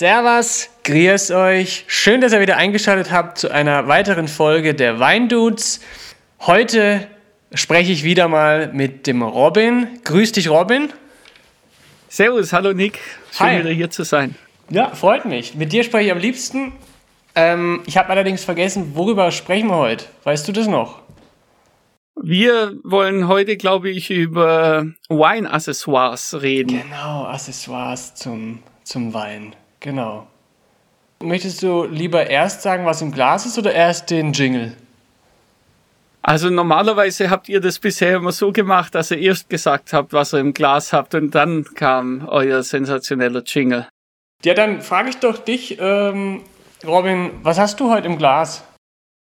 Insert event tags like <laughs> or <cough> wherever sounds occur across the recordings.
Servus, grüß euch. Schön, dass ihr wieder eingeschaltet habt zu einer weiteren Folge der Weindudes. Heute spreche ich wieder mal mit dem Robin. Grüß dich, Robin. Servus, hallo Nick. Schön Hi. wieder hier zu sein. Ja, freut mich. Mit dir spreche ich am liebsten. Ähm, ich habe allerdings vergessen, worüber sprechen wir heute? Weißt du das noch? Wir wollen heute, glaube ich, über Wine-Accessoires reden. Genau, Accessoires zum, zum Wein. Genau. Möchtest du lieber erst sagen, was im Glas ist oder erst den Jingle? Also normalerweise habt ihr das bisher immer so gemacht, dass ihr erst gesagt habt, was ihr im Glas habt und dann kam euer sensationeller Jingle. Ja, dann frage ich doch dich, ähm, Robin, was hast du heute im Glas?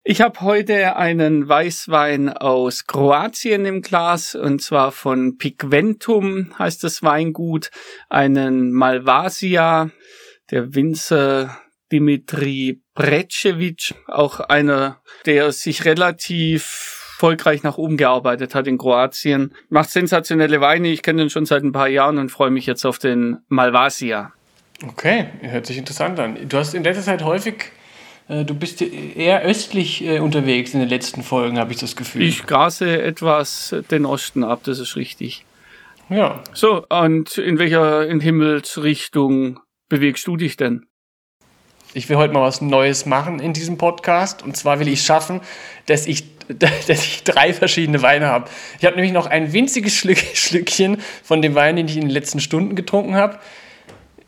Ich habe heute einen Weißwein aus Kroatien im Glas und zwar von Pigventum heißt das Weingut, einen Malvasia, der Winzer Dimitri Brecevic, auch einer, der sich relativ erfolgreich nach oben gearbeitet hat in Kroatien. Macht sensationelle Weine, ich kenne den schon seit ein paar Jahren und freue mich jetzt auf den Malvasia. Okay, hört sich interessant an. Du hast in letzter Zeit häufig, äh, du bist eher östlich äh, unterwegs in den letzten Folgen, habe ich das Gefühl. Ich grase etwas den Osten ab, das ist richtig. ja. So, und in welcher in Himmelsrichtung bewegst du dich denn? Ich will heute mal was Neues machen in diesem Podcast. Und zwar will ich schaffen, dass ich, <laughs> dass ich drei verschiedene Weine habe. Ich habe nämlich noch ein winziges Schlück, <laughs> Schlückchen von dem Wein, den ich in den letzten Stunden getrunken habe.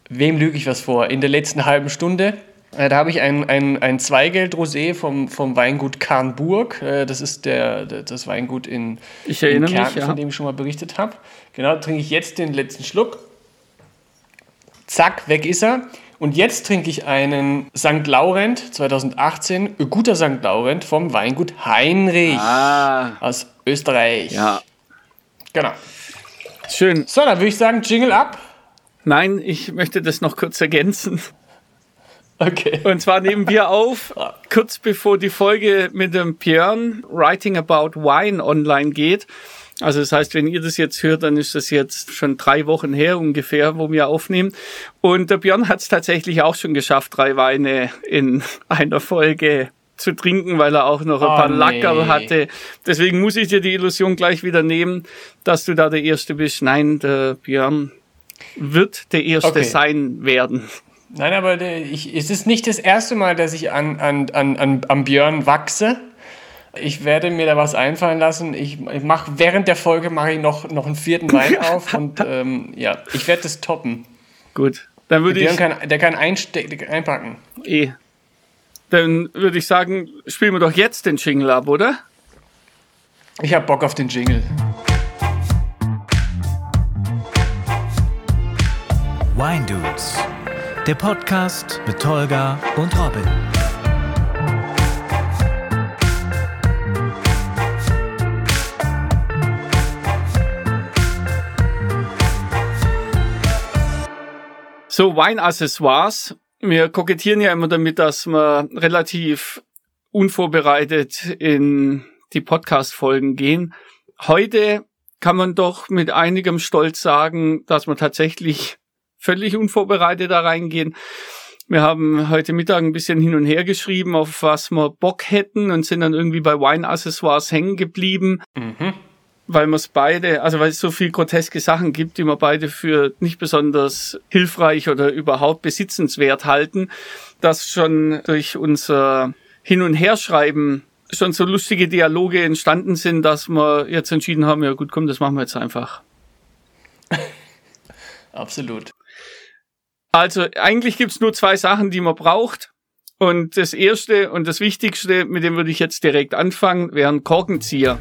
Wem lüge ich was vor? In der letzten halben Stunde. Äh, Da habe ich ein, ein, ein Zweigeld-Rosé vom, vom Weingut Karnburg. Äh, Das ist der, das Weingut in, Ich in erinnere mich, Kärnten, ja. von dem ich schon mal berichtet habe. Genau, trinke ich jetzt den letzten Schluck. Zack, weg ist er. Und jetzt trinke ich einen St. Laurent 2018, äh, guter St. Laurent vom Weingut Heinrich Ah, aus Österreich. ja. Genau. Schön. So, dann würde ich sagen, Jingle ab. Nein, ich möchte das noch kurz ergänzen. Okay. Und zwar nehmen wir auf, <laughs> kurz bevor die Folge mit dem Björn Writing About Wine online geht. Also das heißt, wenn ihr das jetzt hört, dann ist das jetzt schon drei Wochen her ungefähr, wo wir aufnehmen. Und der Björn hat es tatsächlich auch schon geschafft, drei Weine in <laughs> einer Folge zu trinken, weil er auch noch ein Oh, paar nee. Lackerl hatte. Deswegen muss ich dir die Illusion gleich wieder nehmen, dass du da der Erste bist. Nein, der Björn wird der Erste Okay. sein werden. Nein, aber ich, es ist nicht das erste Mal, dass ich an, an, an, an, am Björn wachse. Ich werde mir da was einfallen lassen. Ich, ich mache während der Folge mache ich noch, noch einen vierten Wein <laughs> auf und ähm, ja, ich werde das toppen. Gut, dann würde ich kann, der kann einste der kann einpacken. eh. Dann würde ich sagen, spielen wir doch jetzt den Jingle ab, oder? Ich habe Bock auf den Jingle. Wine Dudes, der Podcast mit Tolga und Robin. So, Weinaccessoires. Wir kokettieren ja immer damit, dass wir relativ unvorbereitet in die Podcast-Folgen gehen. Heute kann man doch mit einigem Stolz sagen, dass wir tatsächlich völlig unvorbereitet da reingehen. Wir haben heute Mittag ein bisschen hin und her geschrieben, auf was wir Bock hätten und sind dann irgendwie bei Wine-Accessoires hängen geblieben weil wir es beide, also weil es so viel groteske Sachen gibt, die wir beide für nicht besonders hilfreich oder überhaupt besitzenswert halten, dass schon durch unser Hin- und Herschreiben schon so lustige Dialoge entstanden sind, dass wir jetzt entschieden haben, ja gut, komm, das machen wir jetzt einfach. <laughs> Absolut. Also eigentlich gibt's nur zwei Sachen, die man braucht. Und das erste und das wichtigste, mit dem würde ich jetzt direkt anfangen, wären Korkenzieher.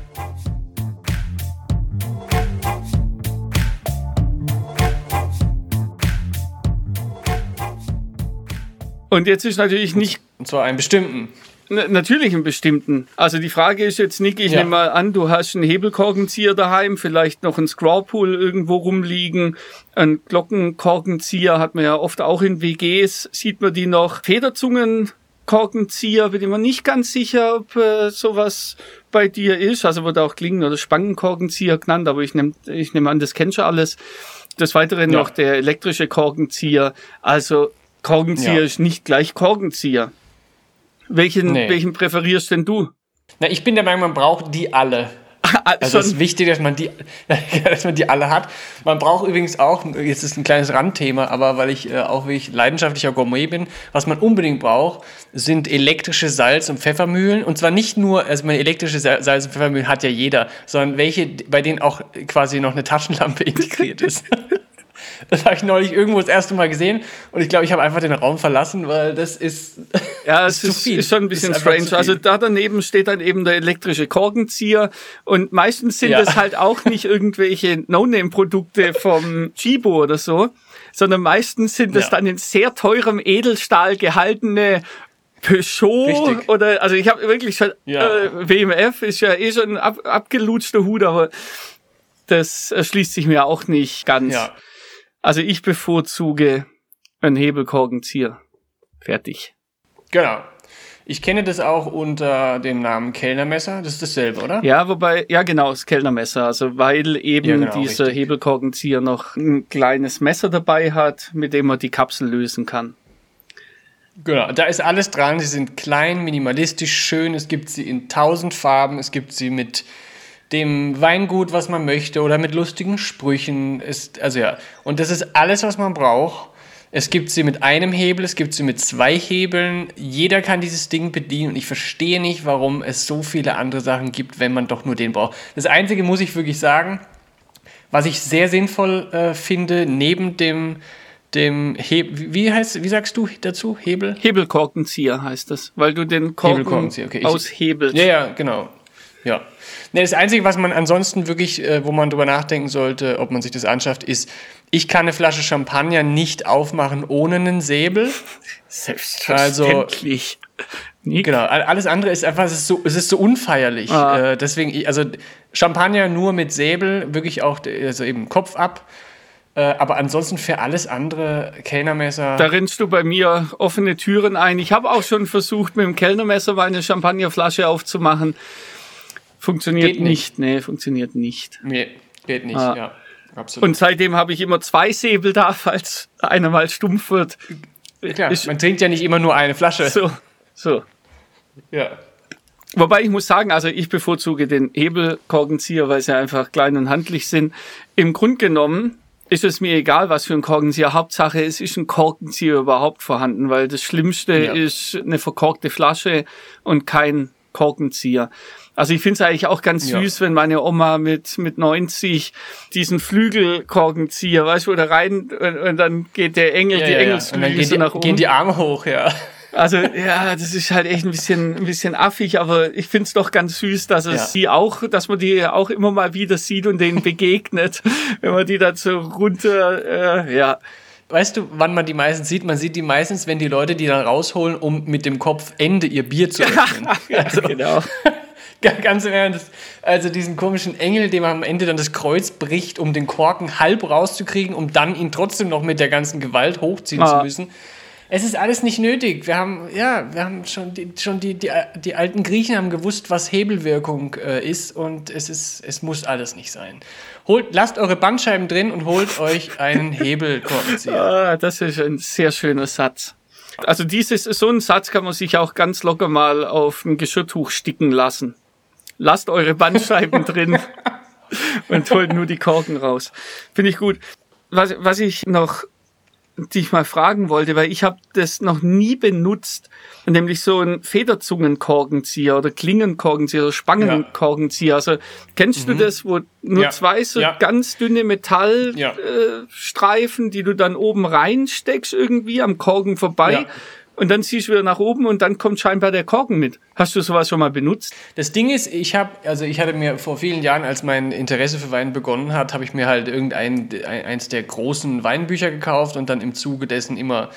Und jetzt ist natürlich nicht Und zwar einen bestimmten. Natürlich einen bestimmten. Also die Frage ist jetzt, Nick, ich Ja. nehme mal an, du hast einen Hebelkorkenzieher daheim, vielleicht noch einen Scrawpool irgendwo rumliegen. Ein Glockenkorkenzieher hat man ja oft auch in WGs. Sieht man die noch? Federzungenkorkenzieher, bin ich mir nicht ganz sicher, ob äh, sowas bei dir ist. Also wird auch Klingen- oder Spangenkorkenzieher genannt, aber ich nehme ich nehm an, das kennst du alles. Des Weiteren Ja. noch der elektrische Korkenzieher. Also Korkenzieher Ja. ist nicht gleich Korkenzieher. Welchen, Nee. welchen präferierst denn du? Na, ich bin der Meinung, man braucht die alle. <laughs> Also es ist wichtig, dass man die, <laughs> dass man die alle hat. Man braucht übrigens auch, jetzt ist ein kleines Randthema, aber weil ich äh, auch wie ich leidenschaftlicher Gourmet bin, was man unbedingt braucht, sind elektrische Salz- und Pfeffermühlen. Und zwar nicht nur, also meine elektrische Sa- Salz- und Pfeffermühlen hat ja jeder, sondern welche, bei denen auch quasi noch eine Taschenlampe <laughs> integriert ist. <laughs> Das habe ich neulich irgendwo das erste Mal gesehen und ich glaube, ich habe einfach den Raum verlassen, weil das ist. <laughs> Ja, es ist, viel. ist schon ein bisschen ist strange. Also da daneben steht dann eben der elektrische Korkenzieher und meistens sind Ja. das halt auch nicht <laughs> irgendwelche No-Name-Produkte vom Chibo oder so, sondern meistens sind das Ja. dann in sehr teurem Edelstahl gehaltene Peugeot Richtig. oder also ich habe wirklich schon Ja. äh, WMF ist ja eh schon ein ab, abgelutschter Hut, aber das erschließt sich mir auch nicht ganz. Ja. Also ich bevorzuge einen Hebelkorkenzieher. Fertig. Genau. Ich kenne das auch unter dem Namen Kellnermesser. Das ist dasselbe, oder? Ja, wobei, ja genau, das Kellnermesser. Also weil eben Ja, genau, dieser richtig. Hebelkorkenzieher noch ein kleines Messer dabei hat, mit dem man die Kapsel lösen kann. Genau. Da ist alles dran. Sie sind klein, minimalistisch, schön. Es gibt sie in tausend Farben. Es gibt sie mit dem Weingut, was man möchte, oder mit lustigen Sprüchen. Ist, also ja. Und das ist alles, was man braucht. Es gibt sie mit einem Hebel, es gibt sie mit zwei Hebeln. Jeder kann dieses Ding bedienen und ich verstehe nicht, warum es so viele andere Sachen gibt, wenn man doch nur den braucht. Das Einzige muss ich wirklich sagen, was ich sehr sinnvoll äh, finde, neben dem, dem Hebel, wie heißt, wie sagst du dazu? Hebel? Hebelkorkenzieher heißt das, weil du den Korken okay. Aushebelst. Ja, ja, genau. Ja. Ne, das Einzige, was man ansonsten wirklich, äh, wo man drüber nachdenken sollte, ob man sich das anschafft, ist, ich kann eine Flasche Champagner nicht aufmachen ohne einen Säbel. Selbstverständlich. Nick? Genau, all- alles andere ist einfach, es ist so, es ist so unfeierlich. Ah. Äh, deswegen, also Champagner nur mit Säbel, wirklich auch, also eben Kopf ab. Äh, aber ansonsten für alles andere, Kellnermesser. Da rennst du bei mir offene Türen ein. Ich habe auch schon versucht, mit dem Kellnermesser mal eine Champagnerflasche aufzumachen. Funktioniert nicht. nicht. Nee, funktioniert nicht. nee, geht nicht, Ah. ja. Absolut. Und seitdem habe ich immer zwei Säbel da, falls einer mal stumpf wird. Klar, ist- man trinkt ja nicht immer nur eine Flasche. So, so. Ja. Wobei ich muss sagen, also ich bevorzuge den Hebelkorkenzieher, weil sie einfach klein und handlich sind. Im Grund genommen ist es mir egal, was für ein Korkenzieher. Hauptsache, es ist ein Korkenzieher überhaupt vorhanden, weil das Schlimmste Ja. ist eine verkorkte Flasche und kein Korkenzieher. Also ich finde es eigentlich auch ganz Ja. süß, wenn meine Oma mit, mit 90 diesen Flügelkorkenzieher, weißt du, da rein und, und dann geht der Engel, Ja, die ja, ja. Engelsflügel gehen so die, nach oben. gehen die Arme hoch, ja. Also ja, das ist halt echt ein bisschen, ein bisschen affig, aber ich find's doch ganz süß, dass es Ja. die auch, dass man die auch immer mal wieder sieht und denen begegnet, <laughs> wenn man die so runter, äh, ja. Weißt du, wann man die meistens sieht? Man sieht die meistens, wenn die Leute die dann rausholen, um mit dem Kopfende ihr Bier zu <laughs> öffnen. Also, genau. <laughs> Ganz im Ernst. Also diesen komischen Engel, dem am Ende dann das Kreuz bricht, um den Korken halb rauszukriegen, um dann ihn trotzdem noch mit der ganzen Gewalt hochziehen Ah. zu müssen. Es ist alles nicht nötig. Wir haben, ja, wir haben schon die, schon die, die, die alten Griechen haben gewusst, was Hebelwirkung äh, ist und es ist, es muss alles nicht sein. Holt, lasst eure Bandscheiben drin und holt euch einen <laughs> Hebelkorkenzieher. Ah, das ist ein sehr schöner Satz. Also dieses, so einen Satz kann man sich auch ganz locker mal auf ein Geschirrtuch sticken lassen. Lasst eure Bandscheiben drin und holt nur die Korken raus. Finde ich gut. Was, was ich noch dich mal fragen wollte, weil ich habe das noch nie benutzt, nämlich so ein Federzungenkorkenzieher oder Klingenkorkenzieher oder Spangenkorkenzieher. Also kennst du das, wo nur Mhm. Ja. zwei so Ja. ganz dünne Metallstreifen, Ja. äh, die du dann oben reinsteckst irgendwie am Korken vorbei. Und dann ziehst du wieder nach oben und dann kommt scheinbar der Korken mit. Hast du sowas schon mal benutzt? Das Ding ist, ich habe, also ich hatte mir vor vielen Jahren, als mein Interesse für Wein begonnen hat, habe ich mir halt irgendein ein, eins der großen Weinbücher gekauft und dann im Zuge dessen immer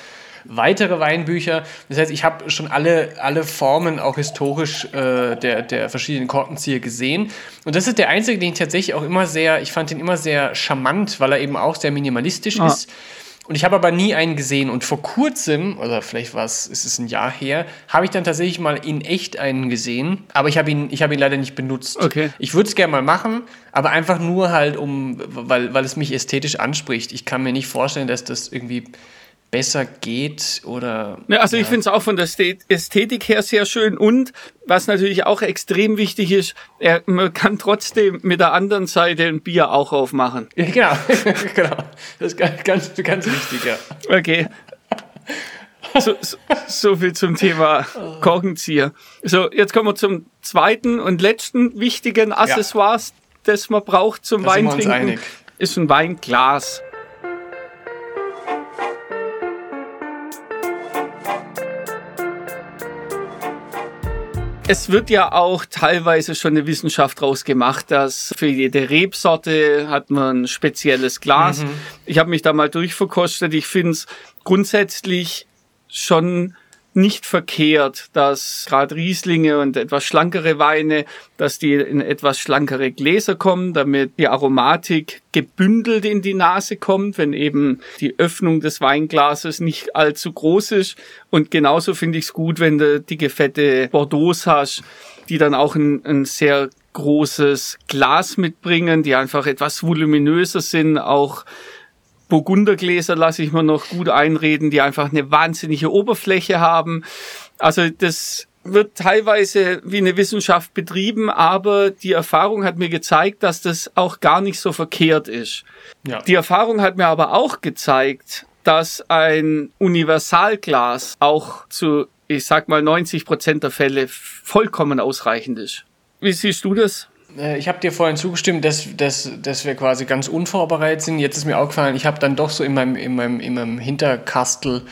weitere Weinbücher. Das heißt, ich habe schon alle, alle Formen auch historisch äh, der, der verschiedenen Korkenzieher gesehen. Und das ist der einzige, den ich tatsächlich auch immer sehr, ich fand ihn immer sehr charmant, weil er eben auch sehr minimalistisch Ah. ist. Und ich habe aber nie einen gesehen. Und vor kurzem, oder vielleicht war es, ist es ein Jahr her, habe ich dann tatsächlich mal in echt einen gesehen. Aber ich habe ihn, ich habe ihn leider nicht benutzt. Okay. Ich würde es gerne mal machen, aber einfach nur halt um, weil, weil es mich ästhetisch anspricht. Ich kann mir nicht vorstellen, dass das irgendwie besser geht oder. Ja, also ich finde es auch von der Ästhetik her sehr schön und was natürlich auch extrem wichtig ist, er, man kann trotzdem mit der anderen Seite ein Bier auch aufmachen. Ja, genau, <laughs> genau. Das ist ganz, ganz, ganz wichtig, ja. Okay. So, so, so viel zum Thema Korkenzieher. So, jetzt kommen wir zum zweiten und letzten wichtigen Accessoires, ja. das man braucht zum da Weintrinken. Ist ein Weinglas. Es wird ja auch teilweise schon eine Wissenschaft draus gemacht, dass für jede Rebsorte hat man ein spezielles Glas. Mhm. Ich habe mich da mal durchverkostet. Ich finde es grundsätzlich schon nicht verkehrt, dass gerade Rieslinge und etwas schlankere Weine, dass die in etwas schlankere Gläser kommen, damit die Aromatik gebündelt in die Nase kommt, wenn eben die Öffnung des Weinglases nicht allzu groß ist. Und genauso finde ich es gut, wenn du dicke, fette Bordeaux hast, die dann auch ein, ein sehr großes Glas mitbringen, die einfach etwas voluminöser sind, auch Burgundergläser lasse ich mir noch gut einreden, die einfach eine wahnsinnige Oberfläche haben. Also das wird teilweise wie eine Wissenschaft betrieben, aber die Erfahrung hat mir gezeigt, dass das auch gar nicht so verkehrt ist. Ja. Die Erfahrung hat mir aber auch gezeigt, dass ein Universalglas auch zu, ich sag mal, 90 Prozent der Fälle vollkommen ausreichend ist. Wie siehst du das? Äh, ich habe dir vorhin zugestimmt, dass, dass, dass wir quasi ganz unvorbereitet sind. Jetzt ist mir auch gefallen, ich habe dann doch so in meinem, in meinem, in meinem Hinterkastel,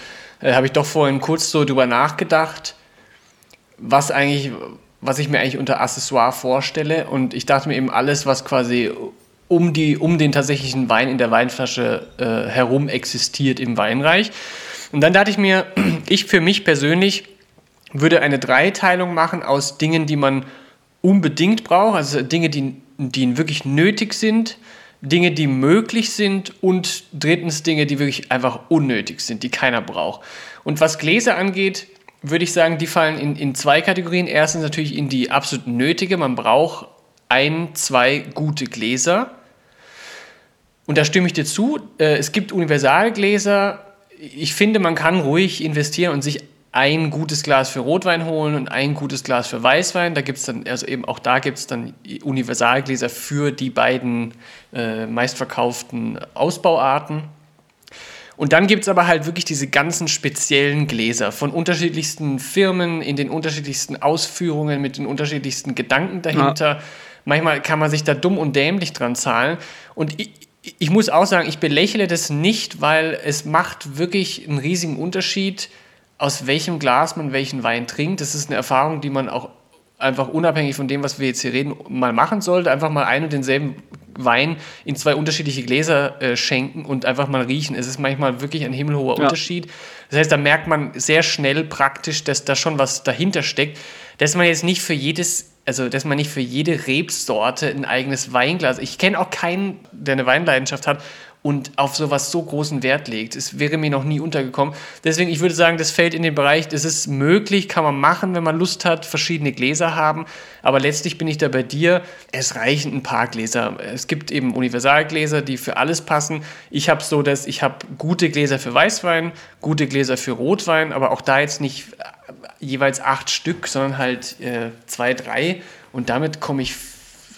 äh, habe ich doch vorhin kurz so drüber nachgedacht, was eigentlich, was ich mir eigentlich unter Accessoire vorstelle. Und ich dachte mir eben alles, was quasi um, die, um den tatsächlichen Wein in der Weinflasche äh, herum existiert im Weinreich. Und dann dachte ich mir, <clears throat> ich für mich persönlich würde eine Dreiteilung machen aus Dingen, die man unbedingt braucht, also Dinge, die, die wirklich nötig sind, Dinge, die möglich sind und drittens Dinge, die wirklich einfach unnötig sind, die keiner braucht. Und was Gläser angeht, würde ich sagen, die fallen in, in zwei Kategorien. Erstens natürlich in die absolut nötige. Man braucht ein, zwei gute Gläser. Und da stimme ich dir zu. Äh, es gibt Universalgläser. Ich finde, man kann ruhig investieren und sich ein gutes Glas für Rotwein holen und ein gutes Glas für Weißwein. Da gibt es dann, also eben auch da gibt es dann Universalgläser für die beiden äh, meistverkauften Ausbauarten. Und dann gibt es aber halt wirklich diese ganzen speziellen Gläser von unterschiedlichsten Firmen, in den unterschiedlichsten Ausführungen, mit den unterschiedlichsten Gedanken dahinter. Ja. Manchmal kann man sich da dumm und dämlich dran zahlen. Und ich, ich muss auch sagen, ich belächle das nicht, weil es macht wirklich einen riesigen Unterschied, aus welchem Glas man welchen Wein trinkt. Das ist eine Erfahrung, die man auch einfach unabhängig von dem, was wir jetzt hier reden, mal machen sollte. Einfach mal einen und denselben Wein in zwei unterschiedliche Gläser äh, schenken und einfach mal riechen. Es ist manchmal wirklich ein himmelhoher ja. Unterschied. Das heißt, da merkt man sehr schnell praktisch, dass da schon was dahinter steckt, dass man jetzt nicht für jedes, also dass man nicht für jede Rebsorte ein eigenes Weinglas. Ich kenne auch keinen, der eine Weinleidenschaft hat und auf sowas so großen Wert legt. Es wäre mir noch nie untergekommen. Deswegen, ich würde sagen, das fällt in den Bereich, das ist möglich, kann man machen, wenn man Lust hat, verschiedene Gläser haben. Aber letztlich bin ich da bei dir, es reichen ein paar Gläser. Es gibt eben Universalgläser, die für alles passen. Ich habe so, dass ich habe gute Gläser für Weißwein, gute Gläser für Rotwein, aber auch da jetzt nicht jeweils acht Stück, sondern halt äh, zwei, drei. Und damit komme ich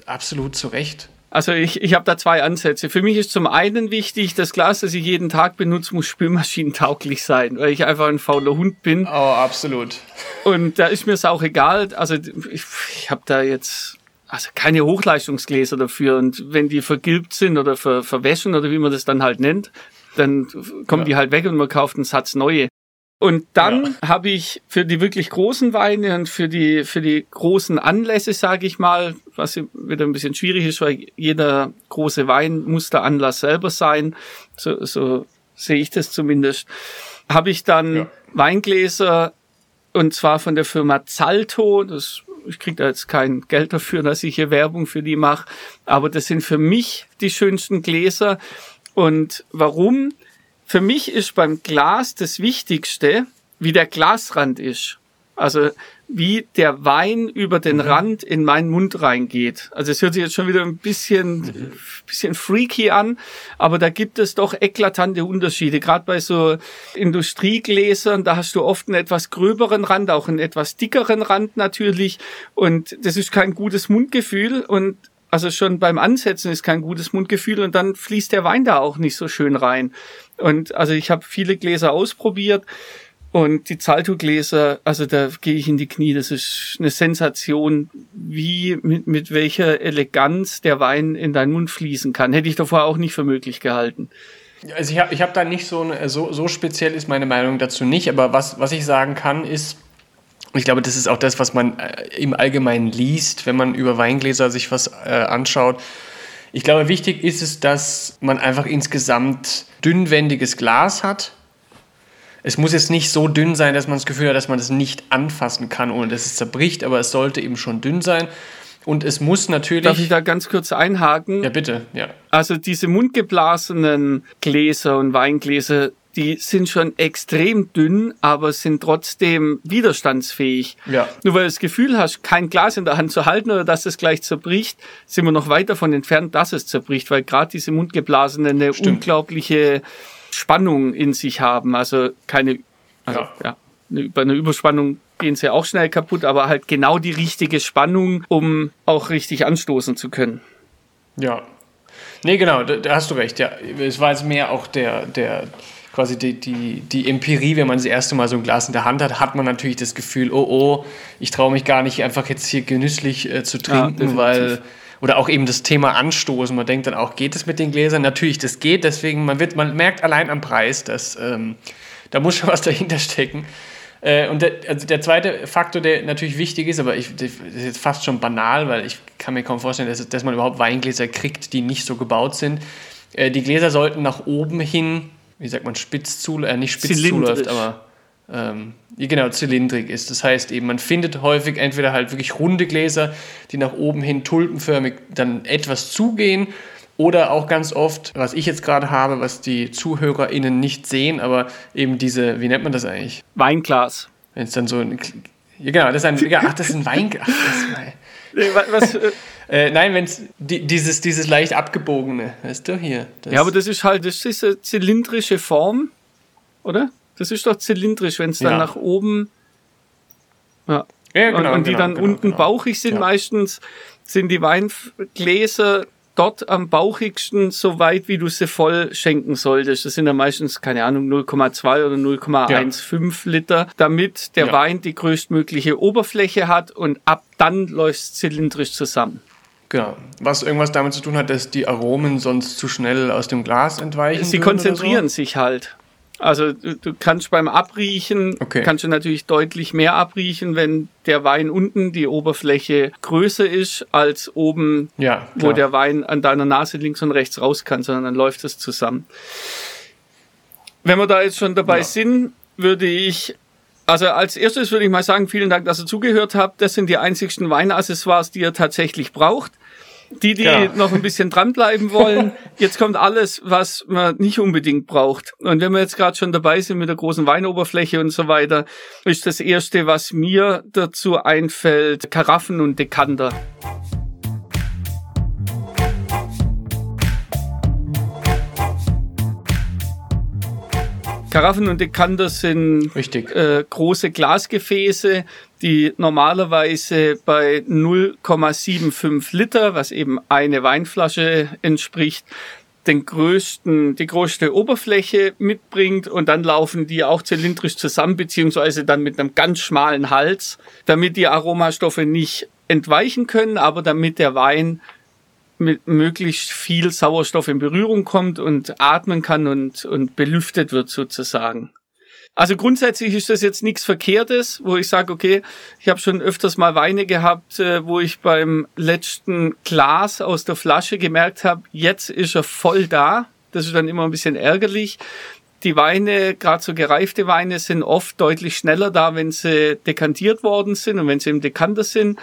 absolut zurecht. Also ich, ich habe da zwei Ansätze. Für mich ist zum einen wichtig, das Glas, das ich jeden Tag benutze, muss spülmaschinentauglich sein, weil ich einfach ein fauler Hund bin. Oh, absolut. Und da ist mir es auch egal. Also ich, ich habe da jetzt also keine Hochleistungsgläser dafür. Und wenn die vergilbt sind oder ver, verwäschen oder wie man das dann halt nennt, dann kommen ja. die halt weg und man kauft einen Satz neue. Und dann ja. habe ich für die wirklich großen Weine und für die, für die großen Anlässe, sage ich mal, was wieder ein bisschen schwierig ist, weil jeder große Wein muss der Anlass selber sein. So, so sehe ich das zumindest. Habe ich dann ja. Weingläser und zwar von der Firma Zalto. Das, ich kriege da jetzt kein Geld dafür, dass ich hier Werbung für die mache. Aber das sind für mich die schönsten Gläser. Und warum? Für mich ist beim Glas das Wichtigste, wie der Glasrand ist. Also wie der Wein über den mhm. Rand in meinen Mund reingeht. Also es hört sich jetzt schon wieder ein bisschen, mhm. bisschen freaky an, aber da gibt es doch eklatante Unterschiede. Gerade bei so Industriegläsern, da hast du oft einen etwas gröberen Rand, auch einen etwas dickeren Rand natürlich. Und das ist kein gutes Mundgefühl und also schon beim Ansetzen ist kein gutes Mundgefühl und dann fließt der Wein da auch nicht so schön rein. Und also ich habe viele Gläser ausprobiert und die Zalto-Gläser, also da gehe ich in die Knie. Das ist eine Sensation, wie mit, mit welcher Eleganz der Wein in deinen Mund fließen kann. Hätte ich davor auch nicht für möglich gehalten. Also ich habe ich hab da nicht so, eine, so, so speziell ist meine Meinung dazu nicht, aber was, was ich sagen kann ist, ich glaube, das ist auch das, was man äh, im Allgemeinen liest, wenn man über Weingläser sich was äh, anschaut. Ich glaube, wichtig ist es, dass man einfach insgesamt dünnwendiges Glas hat es muss jetzt nicht so dünn sein, dass man das Gefühl hat, dass man das nicht anfassen kann, ohne dass es zerbricht, aber es sollte eben schon dünn sein. Und es muss natürlich. Darf ich da ganz kurz einhaken? Ja, bitte, ja. Also diese mundgeblasenen Gläser und Weingläser, die sind schon extrem dünn, aber sind trotzdem widerstandsfähig. Ja. Nur weil du das Gefühl hast, kein Glas in der Hand zu halten oder dass es gleich zerbricht, sind wir noch weit davon entfernt, dass es zerbricht, weil gerade diese mundgeblasenen eine Stimmt. unglaubliche Spannung in sich haben. Also keine, also ja, ja bei einer Überspannung gehen sie auch schnell kaputt, aber halt genau die richtige Spannung, um auch richtig anstoßen zu können. Ja. Nee, genau, da, da hast du recht. Ja, es war jetzt mehr auch der, der, quasi die, die, die Empirie, wenn man das erste Mal so ein Glas in der Hand hat, hat man natürlich das Gefühl, oh oh, ich traue mich gar nicht einfach jetzt hier genüsslich äh, zu trinken, ja, weil oder auch eben das Thema Anstoßen. Man denkt dann auch, geht es mit den Gläsern? Natürlich, das geht. Deswegen, man, wird, man merkt allein am Preis, dass ähm, da muss schon <laughs> was dahinter stecken. Äh, und der, also der zweite Faktor, der natürlich wichtig ist, aber ich, das ist jetzt fast schon banal, weil ich kann mir kaum vorstellen, dass, dass man überhaupt Weingläser kriegt, die nicht so gebaut sind. Äh, die Gläser sollten nach oben hin, wie sagt man, spitz zu, äh, nicht spitz zuläuft, aber ähm, genau, zylindrig ist. Das heißt eben, man findet häufig entweder halt wirklich runde Gläser, die nach oben hin tulpenförmig dann etwas zugehen oder auch ganz oft, was ich jetzt gerade habe, was die ZuhörerInnen nicht sehen, aber eben diese, wie nennt man das eigentlich? Weinglas. Wenn es dann so ein, ja genau, das ist ein, ja, ach, das ist ein Weinglas. <laughs> was, äh, nein, wenn es die, dieses, dieses leicht abgebogene, weißt du, hier. ja, aber das ist halt, das ist eine zylindrische Form, oder? Das ist doch zylindrisch, wenn es dann ja. nach oben. Ja. ja genau, und, und, die genau, dann genau, unten genau. bauchig sind, ja. meistens sind die Weingläser dort am bauchigsten so weit, wie du sie voll schenken solltest. Das sind ja meistens, keine Ahnung, 0,2 oder 0,15 ja. Liter, damit der ja. Wein die größtmögliche Oberfläche hat und ab dann läuft es zylindrisch zusammen. Genau. Was irgendwas damit zu tun hat, dass die Aromen sonst zu schnell aus dem Glas entweichen. Sie konzentrieren so? sich halt. Also du, kannst beim Abriechen, okay. kannst du natürlich deutlich mehr abriechen, wenn der Wein unten die Oberfläche größer ist als oben, ja, wo der Wein an deiner Nase links und rechts raus kann, sondern dann läuft es zusammen. Wenn wir da jetzt schon dabei ja. sind, würde ich also als erstes würde ich mal sagen, vielen Dank, dass ihr zugehört habt. Das sind die einzigsten Weinaccessoires, die ihr tatsächlich braucht. Die, die ja. noch ein bisschen dranbleiben wollen, <laughs> jetzt kommt alles, was man nicht unbedingt braucht. Und wenn wir jetzt gerade schon dabei sind mit der großen Weinoberfläche und so weiter, ist das erste, was mir dazu einfällt, Karaffen und Dekanter. Karaffen und Dekanter sind äh, große Glasgefäße, die normalerweise bei 0,75 Liter, was eben eine Weinflasche entspricht, den größten, die größte Oberfläche mitbringt und dann laufen die auch zylindrisch zusammen, beziehungsweise dann mit einem ganz schmalen Hals, damit die Aromastoffe nicht entweichen können, aber damit der Wein mit möglichst viel Sauerstoff in Berührung kommt und atmen kann und, und belüftet wird sozusagen. Also grundsätzlich ist das jetzt nichts Verkehrtes, wo ich sage, okay, ich habe schon öfters mal Weine gehabt, äh, wo ich beim letzten Glas aus der Flasche gemerkt habe, jetzt ist er voll da. Das ist dann immer ein bisschen ärgerlich. Die Weine, gerade so gereifte Weine, sind oft deutlich schneller da, wenn sie dekantiert worden sind und wenn sie im Dekanter sind.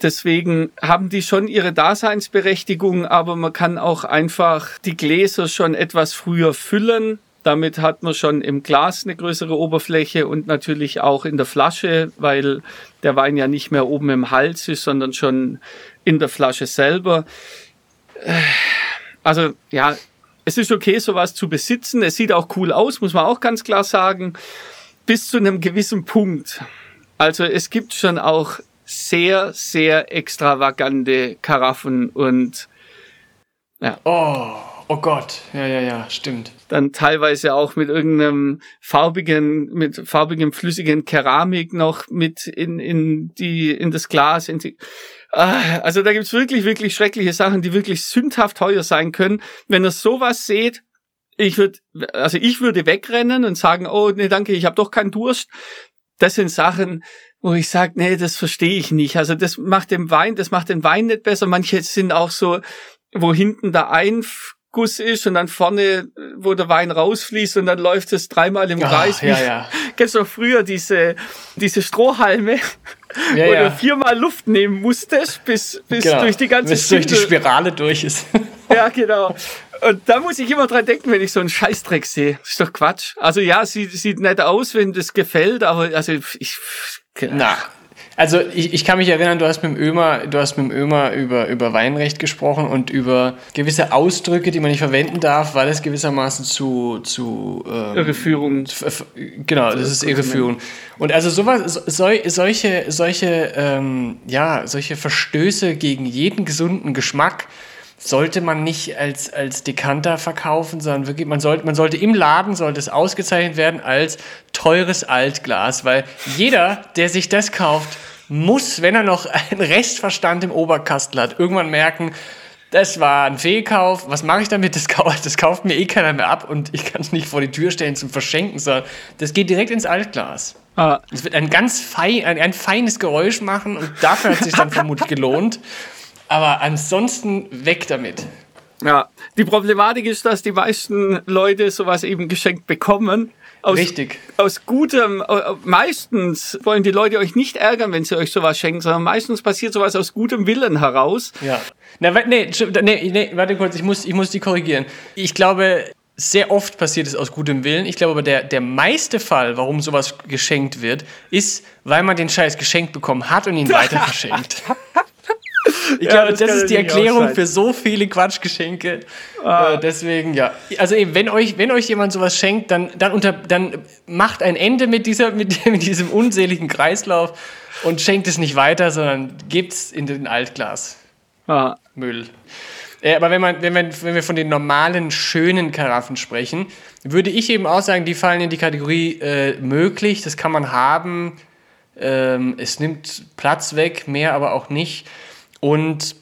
Deswegen haben die schon ihre Daseinsberechtigung, aber man kann auch einfach die Gläser schon etwas früher füllen, Damit hat man schon im Glas eine größere Oberfläche und natürlich auch in der Flasche, weil der Wein ja nicht mehr oben im Hals ist, sondern schon in der Flasche selber. Also ja, es ist okay, sowas zu besitzen. Es sieht auch cool aus, muss man auch ganz klar sagen, bis zu einem gewissen Punkt. Also es gibt schon auch sehr, sehr extravagante Karaffen und ja. Oh, oh Gott. Ja, ja, ja, stimmt. Dann teilweise auch mit irgendeinem farbigen, mit farbigem, flüssigen Keramik noch mit in, in die, in das Glas. In die, ah, also da gibt's wirklich, wirklich schreckliche Sachen, die wirklich sündhaft teuer sein können. Wenn ihr sowas seht, ich würde, also ich würde wegrennen und sagen, oh nee, danke, ich habe doch keinen Durst. Das sind Sachen, wo ich sage, nee, das verstehe ich nicht. Also das macht den Wein, das macht den Wein nicht besser. Manche sind auch so, wo hinten der Einguss ist und dann vorne, wo der Wein rausfließt und dann läuft es dreimal im Kreis. Ach, ja, ja. <laughs> Kennst du früher diese, diese Strohhalme, ja, wo ja. du viermal Luft nehmen musstest, bis, bis genau. durch die ganze Bis durch die Spirale durch ist. <laughs> ja, genau. Und da muss ich immer dran denken, wenn ich so einen Scheißdreck sehe. Das ist doch Quatsch. Also ja, sieht, sieht nett aus, wenn das gefällt, aber also ich. Na, also ich, ich kann mich erinnern, du hast mit dem Ömer, du hast mit dem Ömer über, über Weinrecht gesprochen und über gewisse Ausdrücke, die man nicht verwenden darf, weil es gewissermaßen zu, zu ähm, Irreführung. Genau, das ist Irreführung. Und also sowas, so, solche, solche, ähm, ja, solche Verstöße gegen jeden gesunden Geschmack sollte man nicht als, als Dekanter verkaufen, sondern wirklich, man sollte, man sollte im Laden, sollte es ausgezeichnet werden als teures Altglas, weil jeder, der sich das kauft, muss, wenn er noch einen Restverstand im Oberkastel hat, irgendwann merken, das war ein Fehlkauf, was mache ich damit? Das, kauft, das kauft mir eh keiner mehr ab und ich kann es nicht vor die Tür stellen zum Verschenken, sondern das geht direkt ins Altglas. Ah. Es wird ein ganz fein, ein, ein feines Geräusch machen und dafür hat es sich dann vermutlich gelohnt. Aber ansonsten weg damit. Ja, die Problematik ist, dass die meisten Leute sowas eben geschenkt bekommen. Aus, Richtig. Aus gutem, meistens wollen die Leute euch nicht ärgern, wenn sie euch sowas schenken, sondern meistens passiert sowas aus gutem Willen heraus. Ja. Na, nee, nee, nee, warte kurz, ich muss, ich muss die korrigieren. Ich glaube, sehr oft passiert es aus gutem Willen. Ich glaube aber, der, der meiste Fall, warum sowas geschenkt wird, ist, weil man den Scheiß geschenkt bekommen hat und ihn <laughs> weiter verschenkt. <laughs> Ich <laughs> ja, glaube, das, das ist die Erklärung für so viele Quatschgeschenke. Ah. Äh, deswegen, ja. Also eben, wenn euch, wenn euch jemand sowas schenkt, dann, dann, unter, dann macht ein Ende mit, dieser, <laughs> mit, mit diesem unseligen Kreislauf und schenkt es nicht weiter, sondern gebt es in den Altglas. Ah. Müll. Äh, aber wenn, man, wenn, man, wenn wir von den normalen, schönen Karaffen sprechen, würde ich eben auch sagen, die fallen in die Kategorie äh, möglich, das kann man haben. Ähm, es nimmt Platz weg, mehr aber auch nicht. Und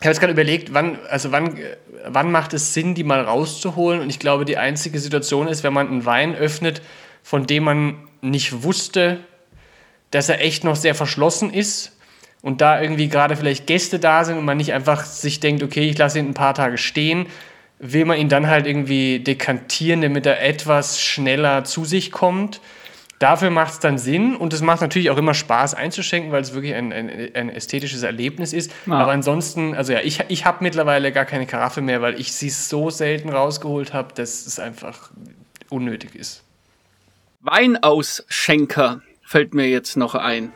ich habe jetzt gerade überlegt, wann, also wann, wann macht es Sinn, die mal rauszuholen? Und ich glaube, die einzige Situation ist, wenn man einen Wein öffnet, von dem man nicht wusste, dass er echt noch sehr verschlossen ist und da irgendwie gerade vielleicht Gäste da sind und man nicht einfach sich denkt, okay, ich lasse ihn ein paar Tage stehen, will man ihn dann halt irgendwie dekantieren, damit er etwas schneller zu sich kommt. Dafür macht es dann Sinn und es macht natürlich auch immer Spaß einzuschenken, weil es wirklich ein, ein, ein ästhetisches Erlebnis ist. Ja. Aber ansonsten, also ja, ich, ich habe mittlerweile gar keine Karaffe mehr, weil ich sie so selten rausgeholt habe, dass es einfach unnötig ist. Weinausschenker fällt mir jetzt noch ein.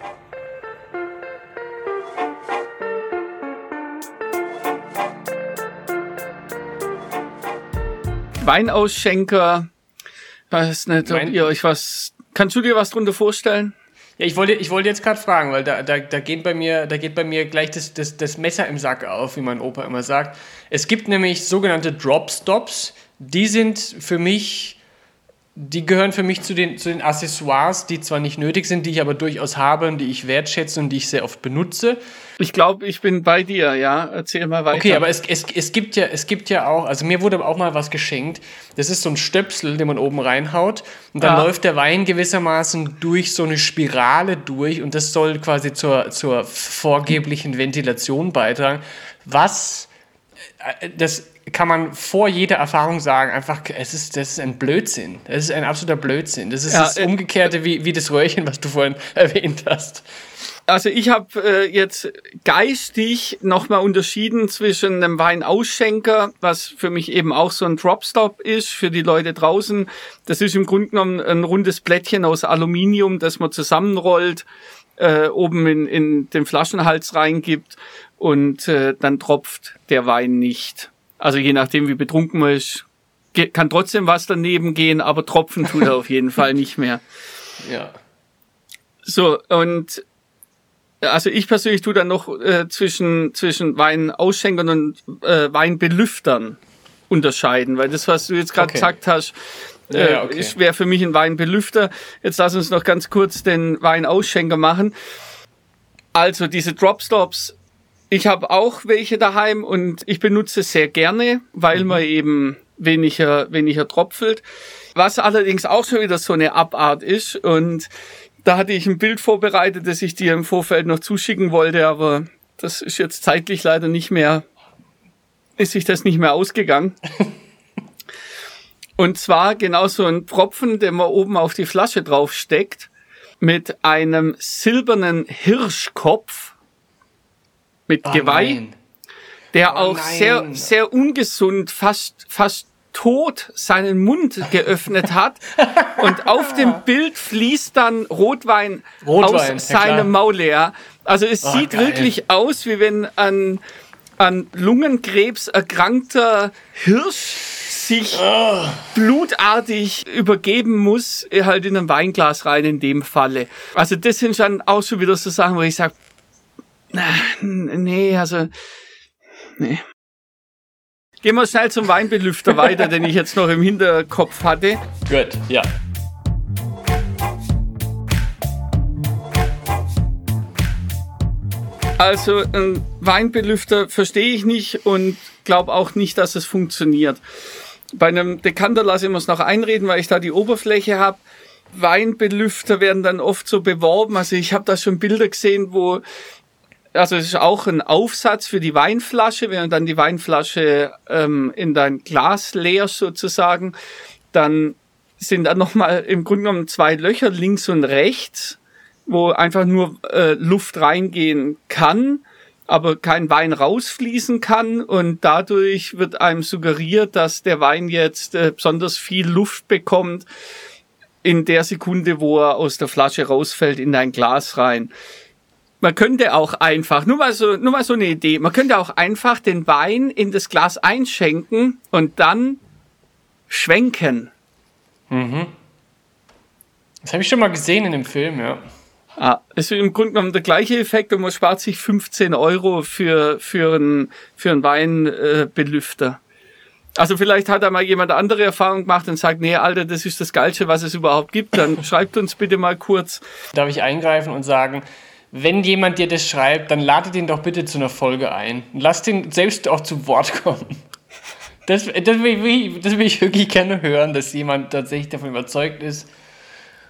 Weinausschenker, weiß nicht, ob ihr euch was Kannst du dir was drunter vorstellen? Ja, ich wollte, ich wollte jetzt gerade fragen, weil da, da, da, geht bei mir, da geht bei mir gleich das, das, das Messer im Sack auf, wie mein Opa immer sagt. Es gibt nämlich sogenannte Drop Stops. Die sind für mich die gehören für mich zu den, zu den Accessoires, die zwar nicht nötig sind, die ich aber durchaus habe und die ich wertschätze und die ich sehr oft benutze. Ich glaube, ich bin bei dir, ja. Erzähl mal weiter. Okay, aber es, es, es, gibt ja, es gibt ja auch, also mir wurde auch mal was geschenkt. Das ist so ein Stöpsel, den man oben reinhaut und dann ja. läuft der Wein gewissermaßen durch so eine Spirale durch und das soll quasi zur, zur vorgeblichen Ventilation beitragen. Was, äh, das kann man vor jeder Erfahrung sagen, einfach, es ist, das ist ein Blödsinn. Das ist ein absoluter Blödsinn. Das ist Ja, das äh, Umgekehrte wie, wie das Röhrchen, was du vorhin <laughs> erwähnt hast. Also ich habe äh, jetzt geistig nochmal unterschieden zwischen einem Weinausschenker, was für mich eben auch so ein Dropstop ist für die Leute draußen. Das ist im Grunde genommen ein rundes Blättchen aus Aluminium, das man zusammenrollt, äh, oben in, in den Flaschenhals reingibt und äh, dann tropft der Wein nicht. Also je nachdem, wie betrunken man ist, kann trotzdem was daneben gehen, aber tropfen tut er auf jeden Fall nicht mehr. <laughs> Ja. So, und also ich persönlich tue dann noch äh, zwischen, zwischen Weinausschenkern und äh, Weinbelüftern unterscheiden, weil das, was du jetzt gerade Okay. gesagt hast, äh, ja, okay. ist wäre für mich ein Weinbelüfter. Jetzt lass uns noch ganz kurz den Weinausschenker machen. Also diese Dropstops, ich habe auch welche daheim und ich benutze es sehr gerne, weil Mhm. man eben weniger, weniger tropfelt. Was allerdings auch schon wieder so eine Abart ist und da hatte ich ein Bild vorbereitet, das ich dir im Vorfeld noch zuschicken wollte, aber das ist jetzt zeitlich leider nicht mehr, ist sich das nicht mehr ausgegangen. <laughs> Und zwar genau so ein Tropfen, den man oben auf die Flasche drauf steckt, mit einem silbernen Hirschkopf mit Oh Geweih, nein. der Oh auch nein. sehr, sehr ungesund, fast, fast tot seinen Mund geöffnet hat. <laughs> Und auf dem Bild fließt dann Rotwein, Rotwein, aus seinem Maul leer. Also es Oh, sieht geil. wirklich aus, wie wenn ein an Lungenkrebs erkrankter Hirsch sich Oh. blutartig übergeben muss, halt in ein Weinglas rein in dem Falle. Also das sind schon auch schon wieder so Sachen, wo ich sage, nee, also nee. Gehen wir schnell zum Weinbelüfter weiter, den ich jetzt noch im Hinterkopf hatte. Gut, ja. Also ein Weinbelüfter verstehe ich nicht und glaube auch nicht, dass es funktioniert. Bei einem Dekanter lasse ich mir es noch einreden, weil ich da die Oberfläche habe. Weinbelüfter werden dann oft so beworben. Also ich habe da schon Bilder gesehen, wo also es ist auch ein Aufsatz für die Weinflasche, wenn du dann die Weinflasche ähm, in dein Glas leerst sozusagen, dann sind da nochmal im Grunde genommen zwei Löcher links und rechts, wo einfach nur äh, Luft reingehen kann, aber kein Wein rausfließen kann und dadurch wird einem suggeriert, dass der Wein jetzt äh, besonders viel Luft bekommt in der Sekunde, wo er aus der Flasche rausfällt in dein Glas rein. Man könnte auch einfach, nur mal so, nur mal so eine Idee, man könnte auch einfach den Wein in das Glas einschenken und dann schwenken. Das habe ich schon mal gesehen in dem Film, ja. Ah, ist im Grunde genommen der gleiche Effekt und man spart sich 15 Euro für, für einen, für einen Weinbelüfter. Äh, also vielleicht hat da mal jemand andere Erfahrung gemacht und sagt, nee, Alter, das ist das Geilste, was es überhaupt gibt. Dann <laughs> schreibt uns bitte mal kurz. Darf ich eingreifen und sagen, wenn jemand dir das schreibt, dann lade den doch bitte zu einer Folge ein. Lass den selbst auch zu Wort kommen. Das, das, will, ich- das will ich wirklich gerne hören, dass jemand tatsächlich davon überzeugt ist.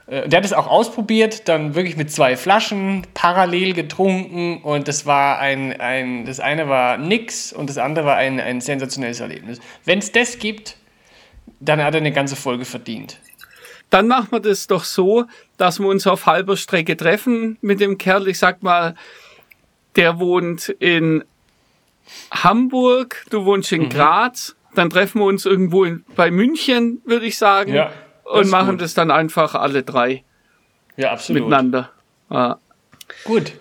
Äh, Der hat es auch ausprobiert, dann wirklich mit zwei Flaschen parallel getrunken und das war ein, ein das eine war nix und das andere war ein, ein sensationelles Erlebnis. Wenn es das gibt, dann hat er eine ganze Folge verdient. Dann machen wir das doch so, dass wir uns auf halber Strecke treffen mit dem Kerl. Ich sag mal, der wohnt in Hamburg, du wohnst Mhm. in Graz. Dann treffen wir uns irgendwo in, bei München, würde ich sagen. Ja, das und machen gut. das dann einfach alle drei Ja, absolut. miteinander. Ja. Gut.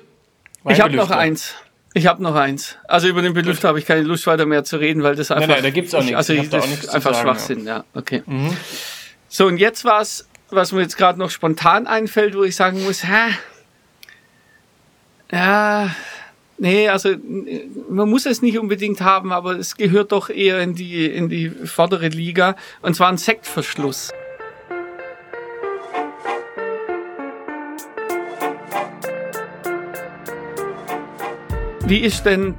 Ich habe noch eins. Ich habe noch eins. Also über den Belüfter habe ich keine Lust weiter mehr zu reden, weil das einfach. nein, da gibt's auch nichts. Also Ich ich hab da auch das nichts einfach sagen, Schwachsinn, ja. Okay. So und jetzt was, was mir jetzt gerade noch spontan einfällt, wo ich sagen muss, hä? Ja, nee, also man muss es nicht unbedingt haben, aber es gehört doch eher in die in die vordere Liga und zwar ein Sektverschluss. Wie ist denn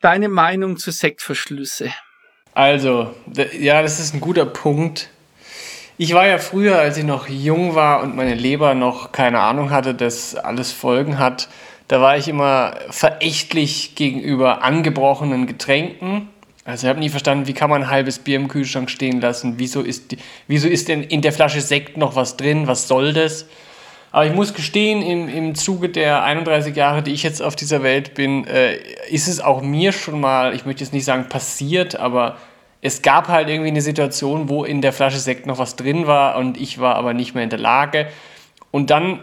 deine Meinung zu Sektverschlüsse? Also, ja, das ist ein guter Punkt. Ich war ja früher, als ich noch jung war und meine Leber noch keine Ahnung hatte, dass alles Folgen hat, da war ich immer verächtlich gegenüber angebrochenen Getränken. Also ich habe nie verstanden, wie kann man ein halbes Bier im Kühlschrank stehen lassen? Wieso ist, wieso ist denn in der Flasche Sekt noch was drin? Was soll das? Aber ich muss gestehen, im, im Zuge der 31 Jahre, die ich jetzt auf dieser Welt bin, äh, ist es auch mir schon mal, ich möchte jetzt nicht sagen passiert, aber es gab halt irgendwie eine Situation, wo in der Flasche Sekt noch was drin war und ich war aber nicht mehr in der Lage. Und dann